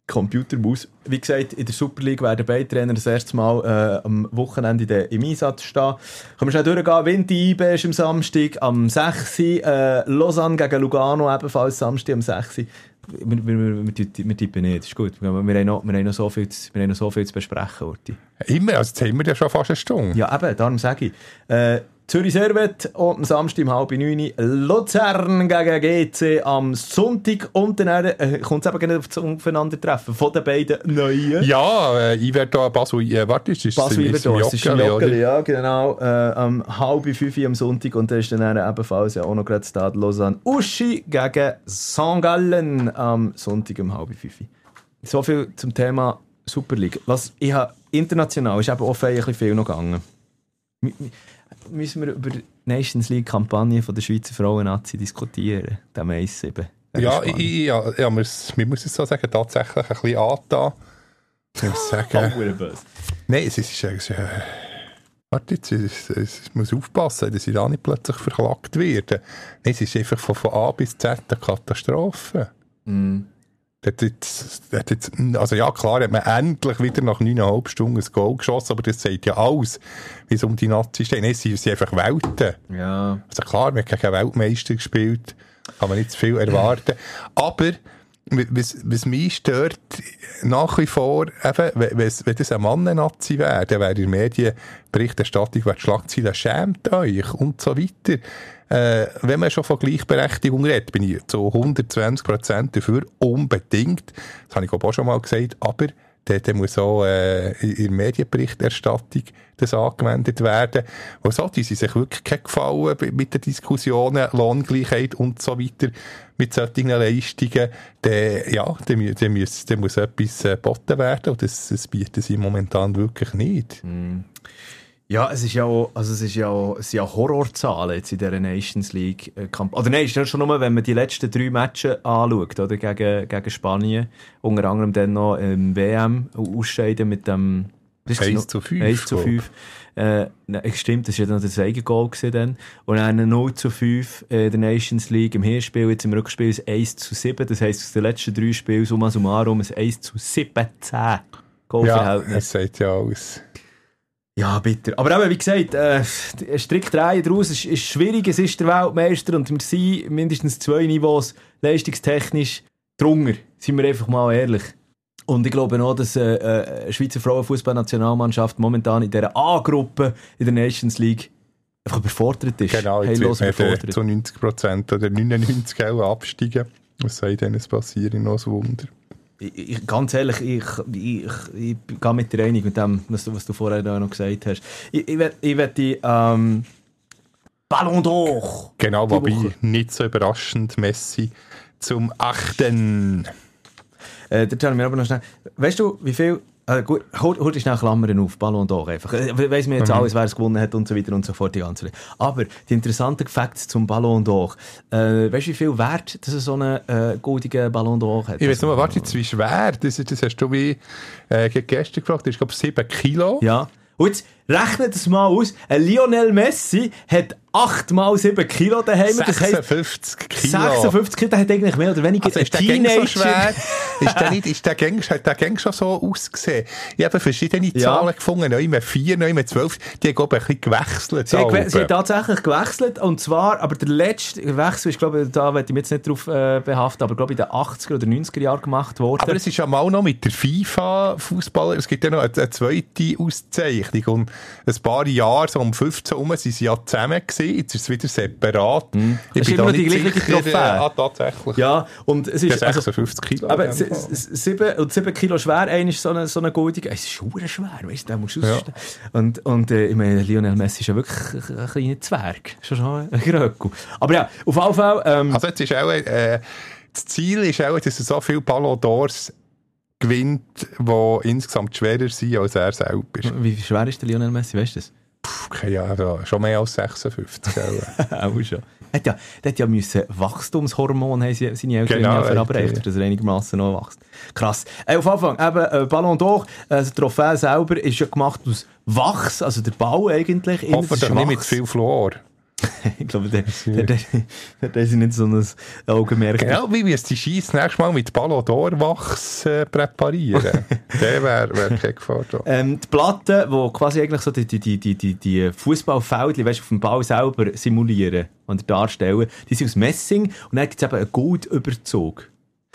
Speaker 1: Computermaus. Wie gesagt, in der Super League werden beide Trainer das erste Mal äh, am Wochenende in der- im Einsatz stehen. Können wir schnell durchgehen. Vinti IB ist am Samstag am 6. Äh, Lausanne gegen Lugano ebenfalls Samstag am 6. Wir, wir, wir, wir, tippen nicht, das ist gut. Wir, wir, haben noch, wir, haben noch so viel, zu- wir haben noch so viel zu besprechen, Urti.
Speaker 2: Immer, also jetzt haben wir ja schon fast eine Stunde.
Speaker 1: Ja, eben, darum sage ich. Äh, Zürich Servet und am Samstag um halb neun Luzern gegen GC am Sonntag und dann äh, kommt es eben genau das Aufeinandertreffen von den beiden Neuen.
Speaker 2: Ja, äh, ich werde da Basel, äh, warte, ist es
Speaker 1: Basel Iverdor, das ist im
Speaker 2: Joggeli,
Speaker 1: ja, genau. Äh, am halb fünf am Sonntag und dann ist dann ebenfalls ja auch noch gerade Stade Lausanne Uschi gegen St. Gallen am Sonntag um halb fünf. So viel zum Thema Super League. Was ich habe international ist eben auch ein bisschen viel noch gegangen. Müssen wir über die Nations League Kampagne von der Schweizer Frauen-Nazi diskutieren? Der Mai 7.
Speaker 2: Ja, ich, ich, ja, ja man muss es so sagen, tatsächlich ein bisschen angetan. Ich muss sagen, nein, es ist, es ist äh, warte jetzt, es, es, es muss aufpassen, dass ich da nicht plötzlich verklagt werde. Nein, es ist einfach von, von A bis Z eine Katastrophe. Der hat jetzt, hat jetzt, also ja, klar hat man endlich wieder nach 9,5 Stunden ein Goal geschossen, aber das sagt ja alles, wie es um die Nazi steht. Nein, sie sind einfach Welten.
Speaker 1: Ja.
Speaker 2: Also klar, wir haben gegen Weltmeister gespielt, kann man nicht zu viel erwarten. Aber was, was mich stört, nach wie vor, eben, wenn, wenn wenn das ein Mann-Nazi wäre, dann wäre in der Medienberichterstattung, wäre die Schlagzeile «Schämt euch» und so weiter. Äh, wenn man schon von Gleichberechtigung redet, bin ich zu 120% dafür, unbedingt. Das habe ich auch schon mal gesagt, aber dann, muss auch äh, in der Medienberichterstattung das angewendet werden. Und so, die sich wirklich kein Gefallen mit den Diskussionen, Lohngleichheit und so weiter, mit solchen Leistungen. Dann, ja, dann, muss, dann muss etwas äh, geboten werden und das, das bieten sie momentan wirklich nicht.
Speaker 1: Ja, es ist ja auch, also es ist ja auch, es sind ja Horrorzahlen jetzt in dieser Nations League äh, Kamp Oder nein, ist ja schon nur, wenn man die letzten drei Matches anschaut, oder? Gegen, gegen Spanien. Unter anderem dann noch im WM ausscheiden mit dem, das ist
Speaker 2: 1
Speaker 1: noch-
Speaker 2: zu 5,
Speaker 1: 1 zu
Speaker 2: glaub.
Speaker 1: 5. Äh, nein, stimmt, das war ja dann das Eigengoal dann. Und dann 0 zu 5 äh, in der Nations League im Hinspiel, jetzt im Rückspiel ist 1 zu 7. Das heisst, aus den letzten drei Spielen summa summarum ein 1 zu 17
Speaker 2: Ja,
Speaker 1: Goalverhältnis.
Speaker 2: das sagt ja alles.
Speaker 1: Ja, bitter. Aber eben, wie gesagt, äh, strikt drehen daraus ist, ist schwierig. Es ist der Weltmeister und wir sind mindestens zwei Niveaus leistungstechnisch drunter. Sind wir einfach mal ehrlich. Und ich glaube auch, dass äh, äh, eine Schweizer Frauenfußballnationalmannschaft momentan in dieser A-Gruppe in der Nations League einfach überfordert ist.
Speaker 2: Genau, jetzt wird
Speaker 1: überfordert.
Speaker 2: zu 90% oder 99% auch absteigen. Was soll denn es passieren? Noch ein Wunder.
Speaker 1: Ich, ich, ganz ehrlich, ich, ich, ich, ich gehe mit dir einig mit dem, was du, was du vorher da noch gesagt hast. Ich, ich werde ich werd die ähm, Ballon d'Or.
Speaker 2: Genau, wobei
Speaker 1: Woche.
Speaker 2: nicht so überraschend Messi zum achten.
Speaker 1: Äh, da haben wir aber noch schnell. Weißt du, wie viel. Äh, gut, hol, hol dich schnell Klammern auf, Ballon d'Or einfach. Äh, weiss mir jetzt
Speaker 2: Mhm.
Speaker 1: alles, wer es gewonnen hat und so weiter und so fort, die ganze Zeit. Aber die interessanten Facts zum Ballon d'Or. Äh, weißt du, wie viel Wert dass er so einen äh, goldigen Ballon d'Or hat?
Speaker 2: Ich weiß nur, warte wie schwer, das, das hast du wie äh, gestern gefragt, das ist glaube ich 7 Kilo.
Speaker 1: Ja. Und jetzt rechnet das mal aus. Ein Lionel Messi hat 8 mal 7 Kilo daheim. Das heisst,
Speaker 2: 56 Kilo.
Speaker 1: 56 Kilo, der hat eigentlich mehr oder weniger
Speaker 2: Also ist der Gang so
Speaker 1: Teenager.
Speaker 2: schwer? ist der nicht, ist der Gang, hat der Gang schon so ausgesehen? Ich habe verschiedene
Speaker 1: Ja.
Speaker 2: Zahlen gefunden, neu mit 4, neu mit 12. Die haben glaube ich ein bisschen gewechselt.
Speaker 1: Sie gewe- sie hat tatsächlich gewechselt und zwar, aber der letzte Wechsel ist, glaube ich, da werde ich mich jetzt nicht drauf äh, behaften, aber glaube ich in den 80er oder 90er Jahren gemacht worden.
Speaker 2: Aber es ist ja mal noch mit der FIFA-Fußballer, es gibt ja noch eine, eine zweite Auszeichnung. Und ein paar Jahre, so um 15 herum, sind sie ja zusammen gewesen. Jetzt ist es wieder separat. Ich
Speaker 1: Mhm. Ist
Speaker 2: bin
Speaker 1: immer
Speaker 2: da
Speaker 1: die gleiche Trophäe.
Speaker 2: Ah, tatsächlich.
Speaker 1: ja, und es ist... Also,
Speaker 2: 56 Kilo.
Speaker 1: aber
Speaker 2: in
Speaker 1: s-
Speaker 2: dem Fall.
Speaker 1: s- sieben, und sieben Kilo schwer, einer ist so eine, so eine goldige... Es ist schwer, weißt du, den musst du
Speaker 2: Ja.
Speaker 1: Und, und äh, ich meine, Lionel Messi ist ja wirklich ein kleiner Zwerg. Schon schon ein Gröckel. Aber ja, auf jeden Fall... Ähm,
Speaker 2: Also jetzt ist auch, äh, das Ziel ist auch, dass er so viele Ballon d'Ors gewinnt, die insgesamt schwerer sind als er selber.
Speaker 1: wie schwer ist der Lionel Messi, weißt du das?
Speaker 2: Puh, ja, schon mehr als 56. gell?
Speaker 1: Auch schon. Hat ja, der hat ja müssen Wachstumshormone haben seine Eltern
Speaker 2: Genau,
Speaker 1: ja verabreicht,
Speaker 2: richtig.
Speaker 1: dass er einigermaßen noch wächst. Krass. Äh, auf Anfang, eben, äh, Ballon d'Or, äh, das Trophäe selber ist ja gemacht aus Wachs, also der Bau eigentlich.
Speaker 2: Hoffentlich nicht mit viel Fluor.
Speaker 1: Ich glaube, der, der, der, der, ist nicht so ein Augenmerk.
Speaker 2: Genau, wie wir die Scheiss nächstes Mal mit Ballon d'Or Wachs äh, präparieren. Der wäre wär keine Gefahr da.
Speaker 1: Ähm, die Platten, die quasi eigentlich so die, die, die, die, die, Fußballfeldchen, weißt, auf dem Ball selber simulieren und darstellen, die sind aus Messing und dann gibt es eben einen Goldüberzug.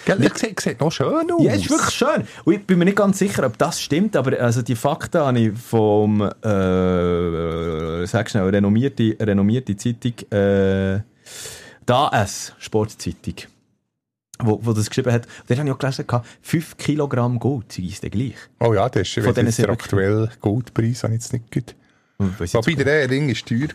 Speaker 2: Gell, der sieht, sieht noch schön aus.
Speaker 1: Ja, ist wirklich schön. Und ich bin mir nicht ganz sicher, ob das stimmt, aber also die Fakten habe ich vom, äh, sag schnell, renommierte, renommierte Zeitung, äh, DAS, Sportzeitung, wo, wo das geschrieben hat. Und dann habe ich auch gelesen, 5 Kilogramm Gold, es dann gleich.
Speaker 2: Oh ja, das ist,
Speaker 1: Von
Speaker 2: jetzt der aktuelle Goldpreis habe ich jetzt nicht gut.
Speaker 1: Weiss
Speaker 2: Wobei der Ring war teuer.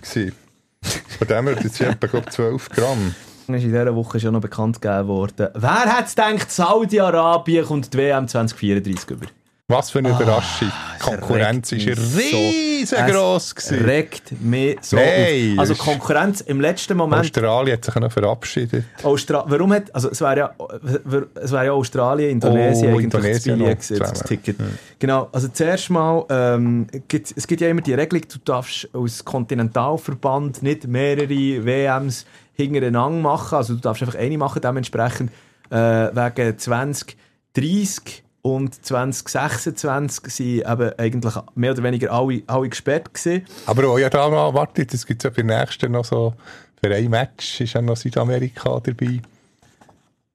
Speaker 2: Von dem her jetzt etwa glaub, 12 Gramm.
Speaker 1: Ist in dieser Woche schon noch bekannt gegeben worden. Wer hätte es gedacht, Saudi-Arabien kommt die WM 2034 über?
Speaker 2: Was für eine Überraschung.
Speaker 1: Ah, es
Speaker 2: Die Konkurrenz war
Speaker 1: mich so-
Speaker 2: riesengroß.
Speaker 1: Es regt mich so
Speaker 2: Nein,
Speaker 1: auf. Also Konkurrenz im letzten Moment.
Speaker 2: Australien hat sich noch verabschiedet.
Speaker 1: Austra warum hat, also es wäre ja, es wäre ja Australien, Indonesien
Speaker 2: Oh,
Speaker 1: eigentlich
Speaker 2: Indonesien
Speaker 1: das gewesen, das. Ticket. Genau, also zuerst mal, ähm, gibt, es gibt ja immer die Regelung, du darfst als Kontinentalverband nicht mehrere WMs hintereinander machen, also du darfst einfach eine machen, dementsprechend äh, wegen 2030 und 2026 sind eben eigentlich mehr oder weniger alle, alle gesperrt gewesen.
Speaker 2: Aber auch ja da mal, wartet, es gibt ja bei der nächsten noch so, für ein Match ist ja noch Südamerika dabei.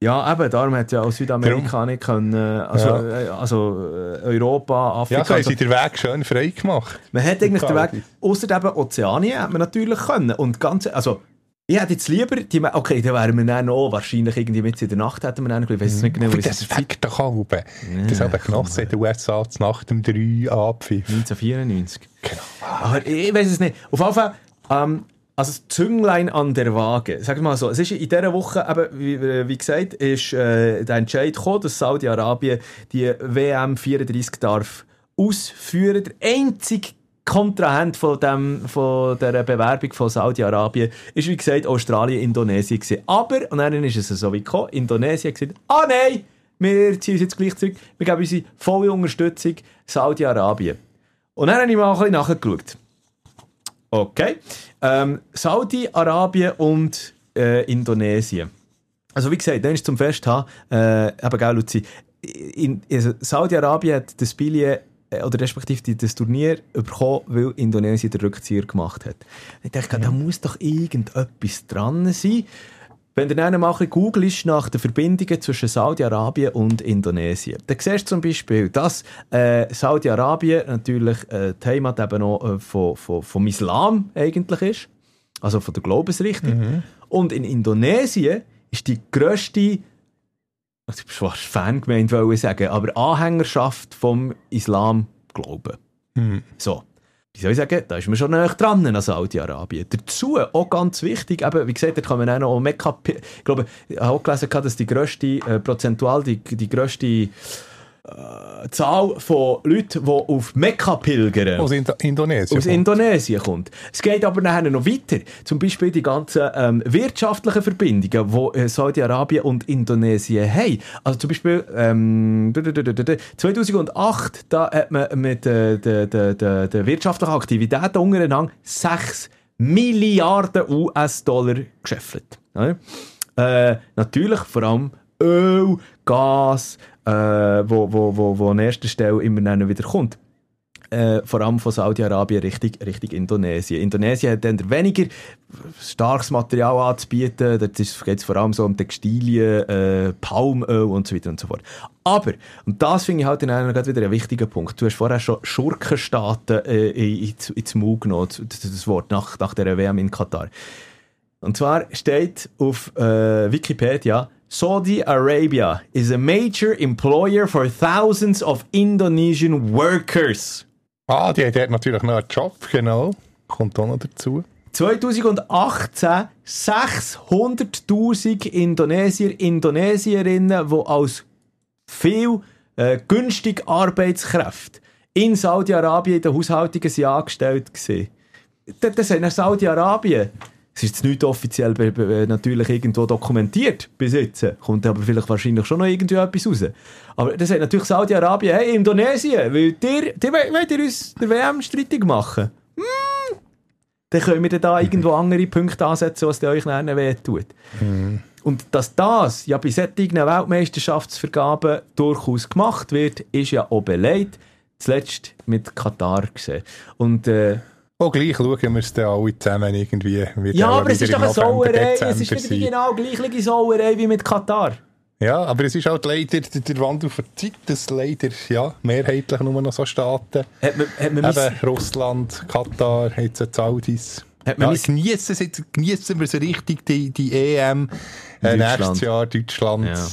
Speaker 1: Ja, eben, darum hat ja auch Südamerika nicht können, äh, also,
Speaker 2: Ja.
Speaker 1: äh, also äh, Europa, Afrika.
Speaker 2: Ja, so haben sie den Weg schön frei gemacht.
Speaker 1: man hat eigentlich den. Weg, außer eben Ozeanien, hat man natürlich können. Und ganz, also, ich hätte jetzt lieber, die, okay, dann wären wir dann auch wahrscheinlich irgendwie mit in der Nacht hätten wir dann, ich weiß jetzt nicht genau, wie
Speaker 2: das
Speaker 1: es
Speaker 2: fängt doch an, oben. Das haben genossen in den USA nach dem 3 abpfiff.
Speaker 1: 1994.
Speaker 2: Genau.
Speaker 1: Aber ich weiß es nicht. Auf jeden Fall, ähm, also das Zünglein an der Waage. Sag mal so, es ist in dieser Woche, eben, wie, wie gesagt, ist äh, der Entscheid gekommen, dass Saudi-Arabien die WM 34 darf ausführen. Der einzige Kontrahent von, dem, von dieser Bewerbung von Saudi-Arabien ist, wie gesagt, Australien, Indonesien gewesen. Aber, und dann ist es so wie gekommen, Indonesien hat gesagt, ah nein, wir ziehen uns jetzt gleich zurück, wir geben unsere volle Unterstützung Saudi-Arabien. Und dann habe ich mal ein bisschen nachgeschaut. Okay. Ähm, Saudi-Arabien und äh, Indonesien. Also wie gesagt, dann ist zum Festhaben, äh, eben gell, Luzi, in, also Saudi-Arabien hat das Billet äh, oder respektive das Turnier bekommen, weil Indonesien den Rückzieher gemacht hat. Ich dachte, da muss doch irgendetwas dran sein. Wenn du dann mal ein bisschen googelst nach den Verbindungen zwischen Saudi-Arabien und Indonesien, dann siehst du zum Beispiel, dass äh, Saudi-Arabien natürlich äh, die Heimat eben noch äh, von, von, vom Islam eigentlich ist, also von der Glaubensrichtung. Und in Indonesien ist die grösste, also ich bin fast Fangemeinde, wollte ich sagen, aber Anhängerschaft vom Islam glauben. So. Wie soll ich sagen, da ist man schon näher dran an Saudi-Arabien. Dazu, auch ganz wichtig, eben, wie gesagt, da kann man auch noch Mekka, ich glaube, ich habe auch gelesen, dass die grösste, äh, prozentual die, die grösste äh, Zahl von Leuten, die auf Mekka pilgern.
Speaker 2: Aus Indo Indonesien.
Speaker 1: aus Indonesien kommt. Es geht aber nachher noch weiter. Zum Beispiel die ganzen ähm, wirtschaftlichen Verbindungen, die äh, Saudi-Arabien und Indonesien haben. Also zum Beispiel ähm, 2008 da hat man mit äh, der de, de, de wirtschaftlichen Aktivitäten untereinander 6 Milliarden US-Dollar geschäffelt. Ja? Äh, natürlich vor allem Öl, Gas, äh, wo, wo, wo, wo an erster Stelle immer wieder kommt äh, vor allem von Saudi-Arabien Richtung, Richtung Indonesien. Indonesien hat dann weniger starkes Material anzubieten, dort geht es vor allem so um Textilien, äh, Palmöl und so weiter und so fort. Aber, und das finde ich halt in gerade wieder ein wichtiger Punkt, du hast vorher schon Schurkenstaaten äh, ins, ins Maul genommen, das Wort, nach, nach der WM in Katar. Und zwar steht auf äh, Wikipedia, Saudi Arabia is a major employer for thousands of Indonesian workers.
Speaker 2: Ah, die hat natürlich noch einen Job, genau. Kommt auch noch dazu.
Speaker 1: 2018 600.000 Indonesier, Indonesierinnen, die als viel äh, günstige Arbeitskräfte in Saudi-Arabien in den Haushaltungen sind angestellt waren. das, sagt Saudi-Arabien. Es ist jetzt nicht offiziell natürlich irgendwo dokumentiert bis jetzt. Kommt aber vielleicht wahrscheinlich schon noch irgendwie etwas raus. Aber das sagt natürlich Saudi-Arabien, hey, Indonesien, weil ihr, ihr wollt wollt ihr uns der WM streitig machen? Hm. Dann können wir dann da irgendwo andere Punkte ansetzen, was euch nachher wehtut. Und dass das ja bei solchen Weltmeisterschaftsvergaben durchaus gemacht wird, ist ja auch beleidigt. Zuletzt mit Katar gesehen. Und äh,
Speaker 2: Oh, gleich schauen wir es dann alle zusammen irgendwie.
Speaker 1: Ja,
Speaker 2: auch
Speaker 1: aber es ist doch eine Sauerei. Es ist wieder die genau gleiche Sauerei wie mit Katar.
Speaker 2: Ja, aber es ist halt leider der, der Wandel der Zeit, dass leider ja, mehrheitlich nur noch so Staaten,
Speaker 1: Hat man, hat man
Speaker 2: eben Russland, Katar, jetzt die Saudis.
Speaker 1: Hat man
Speaker 2: Ja, geniessen, es jetzt, geniessen wir so richtig die, die EM äh, nächstes. Jahr Deutschland.
Speaker 1: Ja.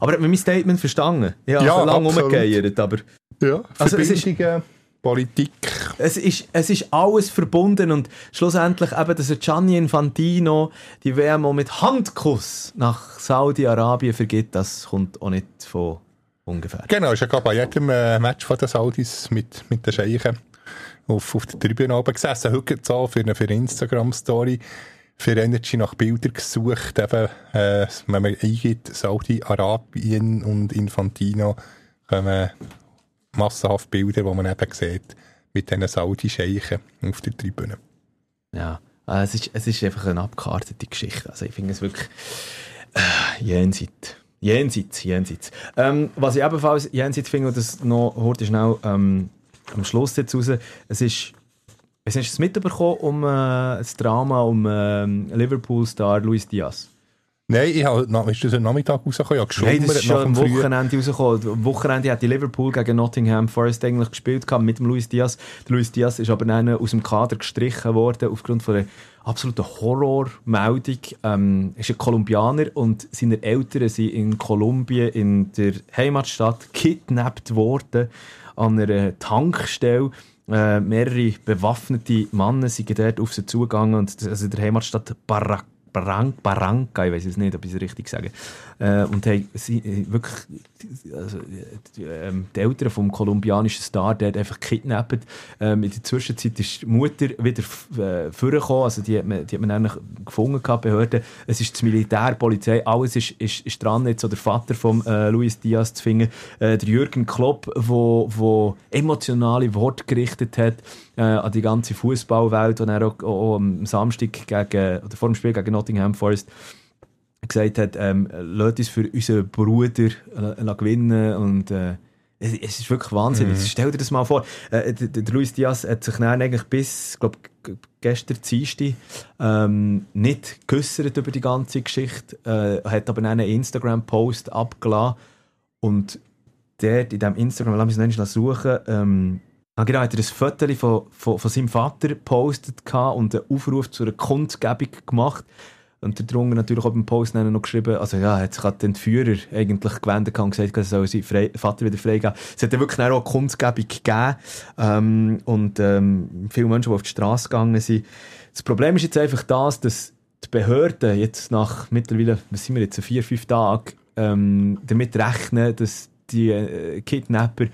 Speaker 1: Aber hat man mein Statement verstanden? Ja,
Speaker 2: Ja,
Speaker 1: so lange
Speaker 2: absolut.
Speaker 1: rumgeeiert, aber
Speaker 2: Ja,
Speaker 1: Also es ist-
Speaker 2: Politik.
Speaker 1: es ist, es ist alles verbunden und schlussendlich eben, dass Gianni Infantino die WM auch mit Handkuss nach Saudi-Arabien vergibt, das kommt auch nicht von ungefähr.
Speaker 2: Genau, ist ja gerade bei jedem äh, Match von den Saudis mit, mit den Scheichen auf, auf der Tribüne oben gesessen. Heute auch für eine, für eine Instagram-Story für Energy nach Bildern gesucht. Eben, äh, wenn man eingibt, Saudi-Arabien und Infantino, kommen massenhaft Bilder, die man eben sieht, mit diesen Saudi-Scheichen auf der Tribüne.
Speaker 1: Ja, äh, es ist, es ist einfach eine abgekartete Geschichte. Also ich finde es wirklich äh, jenseits. Jenseits, jenseits. Ähm, was ich ebenfalls jenseits finde, und das noch heute schnell ähm, am Schluss jetzt raus, es ist Hast du es mitbekommen um äh, das Drama um ähm, Liverpool-Star Luis Diaz?
Speaker 2: Nein, ich habe, ist das am Nachmittag rausgekommen? Ich habe
Speaker 1: Nein, das ist schon am Wochenende rausgekommen. Am Wochenende hat die Liverpool gegen Nottingham Forest eigentlich gespielt gehabt mit dem Luis Diaz. Der Luis Diaz ist aber dann aus dem Kader gestrichen worden aufgrund von einer absoluten Horrormeldung. Ähm, er ist ein Kolumbianer und seine Eltern sind in Kolumbien in der Heimatstadt kidnappt worden an einer Tankstelle. Äh, mehrere bewaffnete Männer sind dort auf sie zugegangen und also in der Heimatstadt Barra Barran Barranca, ich weiß es nicht, ob ich es richtig sage. Äh, und hey, sie, äh, wirklich, also, die, ähm, die Eltern vom kolumbianischen Star, der hat einfach kidnappt. Ähm, in der Zwischenzeit ist die Mutter wieder äh, vorgekommen, also die hat man, die hat man eigentlich gefunden gehabt, Behörden. Es ist die Militär, die Polizei, alles ist, ist, ist dran, jetzt so der Vater von äh, Luis Diaz zu finden. Äh, der Jürgen Klopp, wo, wo emotionale Worte gerichtet hat äh, an die ganze Fußballwelt, und er auch, auch am Samstag gegen, oder vor dem Spiel gegen Nottingham Forest gesagt hat, ähm, lasst uns für unseren Bruder äh, gewinnen und äh, es, es ist wirklich wahnsinnig. Stell dir das mal vor. Äh, der, der Luis Diaz hat sich dann eigentlich bis, glaub, g- gestern Dienstag ähm, nicht geäussert über die ganze Geschichte, äh, hat aber einen Instagram-Post abgelassen und dort in diesem Instagram, lass mich es noch suchen, ähm, Ah, genau, hat er ein Foto von, von, von seinem Vater gepostet und einen Aufruf zu einer Kundgebung gemacht. Und darunter natürlich auch beim Post noch geschrieben, also ja, hat sich halt den Entführer eigentlich gewendet und gesagt, er soll seinen frei, Vater wieder freigeben. Es hat dann wirklich auch eine Kundgebung gegeben ähm, und ähm, viele Menschen, die auf die Straße gegangen sind. Das Problem ist jetzt einfach das, dass die Behörden jetzt nach mittlerweile, was sind wir jetzt, vier, fünf Tagen, ähm, damit rechnen, dass die äh, Kidnapper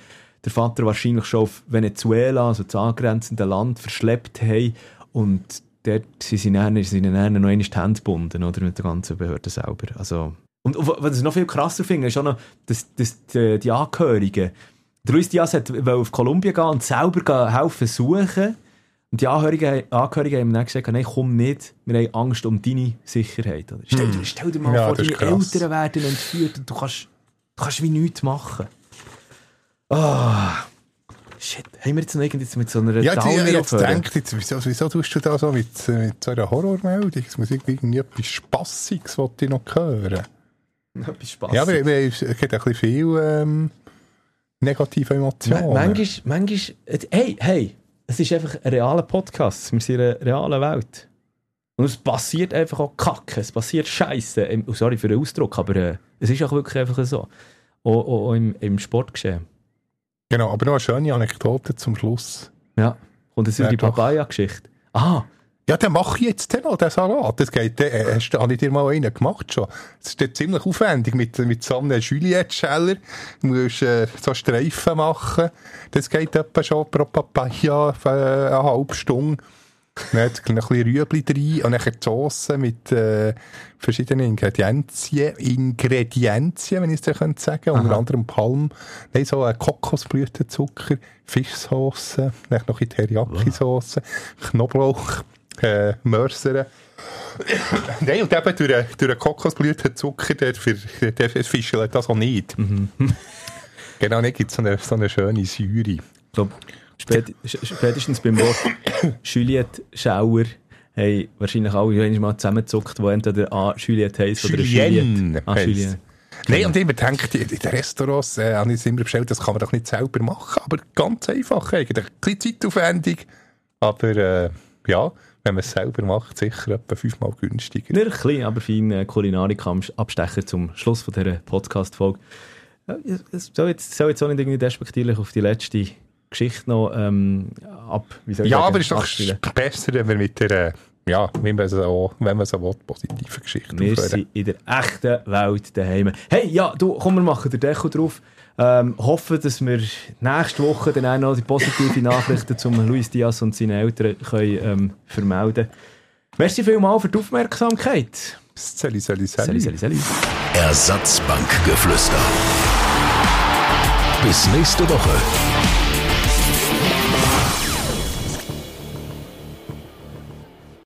Speaker 1: der Vater wahrscheinlich schon auf Venezuela, also das angrenzende Land, verschleppt haben und dort sind sie dann, sind ihnen dann noch einmal die Hände gebunden, oder, mit der ganzen Behörde selber. Also, und was ich noch viel krasser finde, ist auch noch, dass, dass die, die Angehörigen, der Luis Diaz hat wollte auf Kolumbien gehen und selber helfen suchen und die Angehörigen, Angehörigen haben ihm dann gesagt, nein, komm nicht, wir haben Angst um deine Sicherheit. Oder? Stell, dir- stell dir mal
Speaker 2: Ja,
Speaker 1: vor, deine
Speaker 2: krass.
Speaker 1: Eltern werden entführt und du kannst, du kannst wie nichts machen. Ah, shit. Haben wir jetzt noch irgendwie mit so einer
Speaker 2: Ja, jetzt, habe jetzt gedacht, jetzt, wieso, wieso tust du da so mit, mit so einer Horrormeldung? Es muss irgendwie etwas Spassiges, was ich noch hören.
Speaker 1: Etwas Spaß.
Speaker 2: Ja, aber es gibt ein bisschen viel ähm, negative Emotionen.
Speaker 1: manchmal, manchmal, hey, hey, es ist einfach ein realer Podcast. Wir sind in einer realen Welt. Und es passiert einfach auch Kacke, es passiert Scheiße. Oh, Sorry für den Ausdruck, aber äh, es ist auch wirklich einfach so. Auch, auch, auch im, im Sportgeschehen.
Speaker 2: Genau, aber noch eine schöne Anekdote zum Schluss.
Speaker 1: Ja. Und es ist die. Papaya-Geschichte. Ah,
Speaker 2: Ja, dann mach ich jetzt noch, den Salat. Das geht, äh, hast, du- habe ich dir mal einen gemacht schon. Das ist ziemlich aufwendig mit, mit so einem Juliette-Scheller. Du musst äh, so Streifen machen. Das geht etwa schon pro Papaya äh, eine halbe Stunde. Dann hat noch ein bisschen Rüebli drin und dann die Sauce mit äh, verschiedenen Ingredienzien, Ingredienzien, wenn ich es dir könnte sagen unter anderem Palm, nein, so äh, Kokosblütenzucker, Fischsauce, dann noch ein Teriyaki-Sauce, Knoblauch, äh, Mörsere. Nein, und eben durch, den- durch den Kokosblütenzucker, der, für, der fischelt das auch nicht. Genau, dann gibt es so eine, so eine schöne Säure.
Speaker 1: Glaube, spät, spätestens beim Wort Juliette Schauer haben wahrscheinlich alle mal zusammengezuckt, die entweder A. Juliette heisst oder Juliette. Ah.
Speaker 2: Nein, und immer denkt, in den Restaurants äh, habe ich immer bestellt, das kann man doch nicht selber machen, aber ganz einfach eigentlich. Ein bisschen zeitaufwendig, aber äh, ja, wenn man es selber macht, sicher etwa fünfmal günstiger.
Speaker 1: Nicht ein bisschen, aber fein äh, Kulinarik-Abstecher zum Schluss von dieser Podcast-Folge. Es soll jetzt, soll jetzt auch nicht irgendwie despektierlich auf die letzte Geschichte noch ähm, ab... Wie soll ich
Speaker 2: Ja,
Speaker 1: sagen,
Speaker 2: aber es ist doch
Speaker 1: abspielen.
Speaker 2: besser, wenn wir mit der, ja, wenn man so, wenn man so will, positive Geschichte
Speaker 1: Wir
Speaker 2: aufhören.
Speaker 1: sind in der echten Welt daheim. Hey, ja, du, komm, wir machen den Deckel drauf. Ähm, hoffen, dass wir nächste Woche dann auch noch die positiven Nachrichten zum Luis Diaz und seinen Eltern können, ähm, vermelden Merci vielmals für die Aufmerksamkeit.
Speaker 2: Sally, Sally,
Speaker 1: Sali, sali, sali.
Speaker 3: Ersatzbankgeflüster. Bis nächste Woche.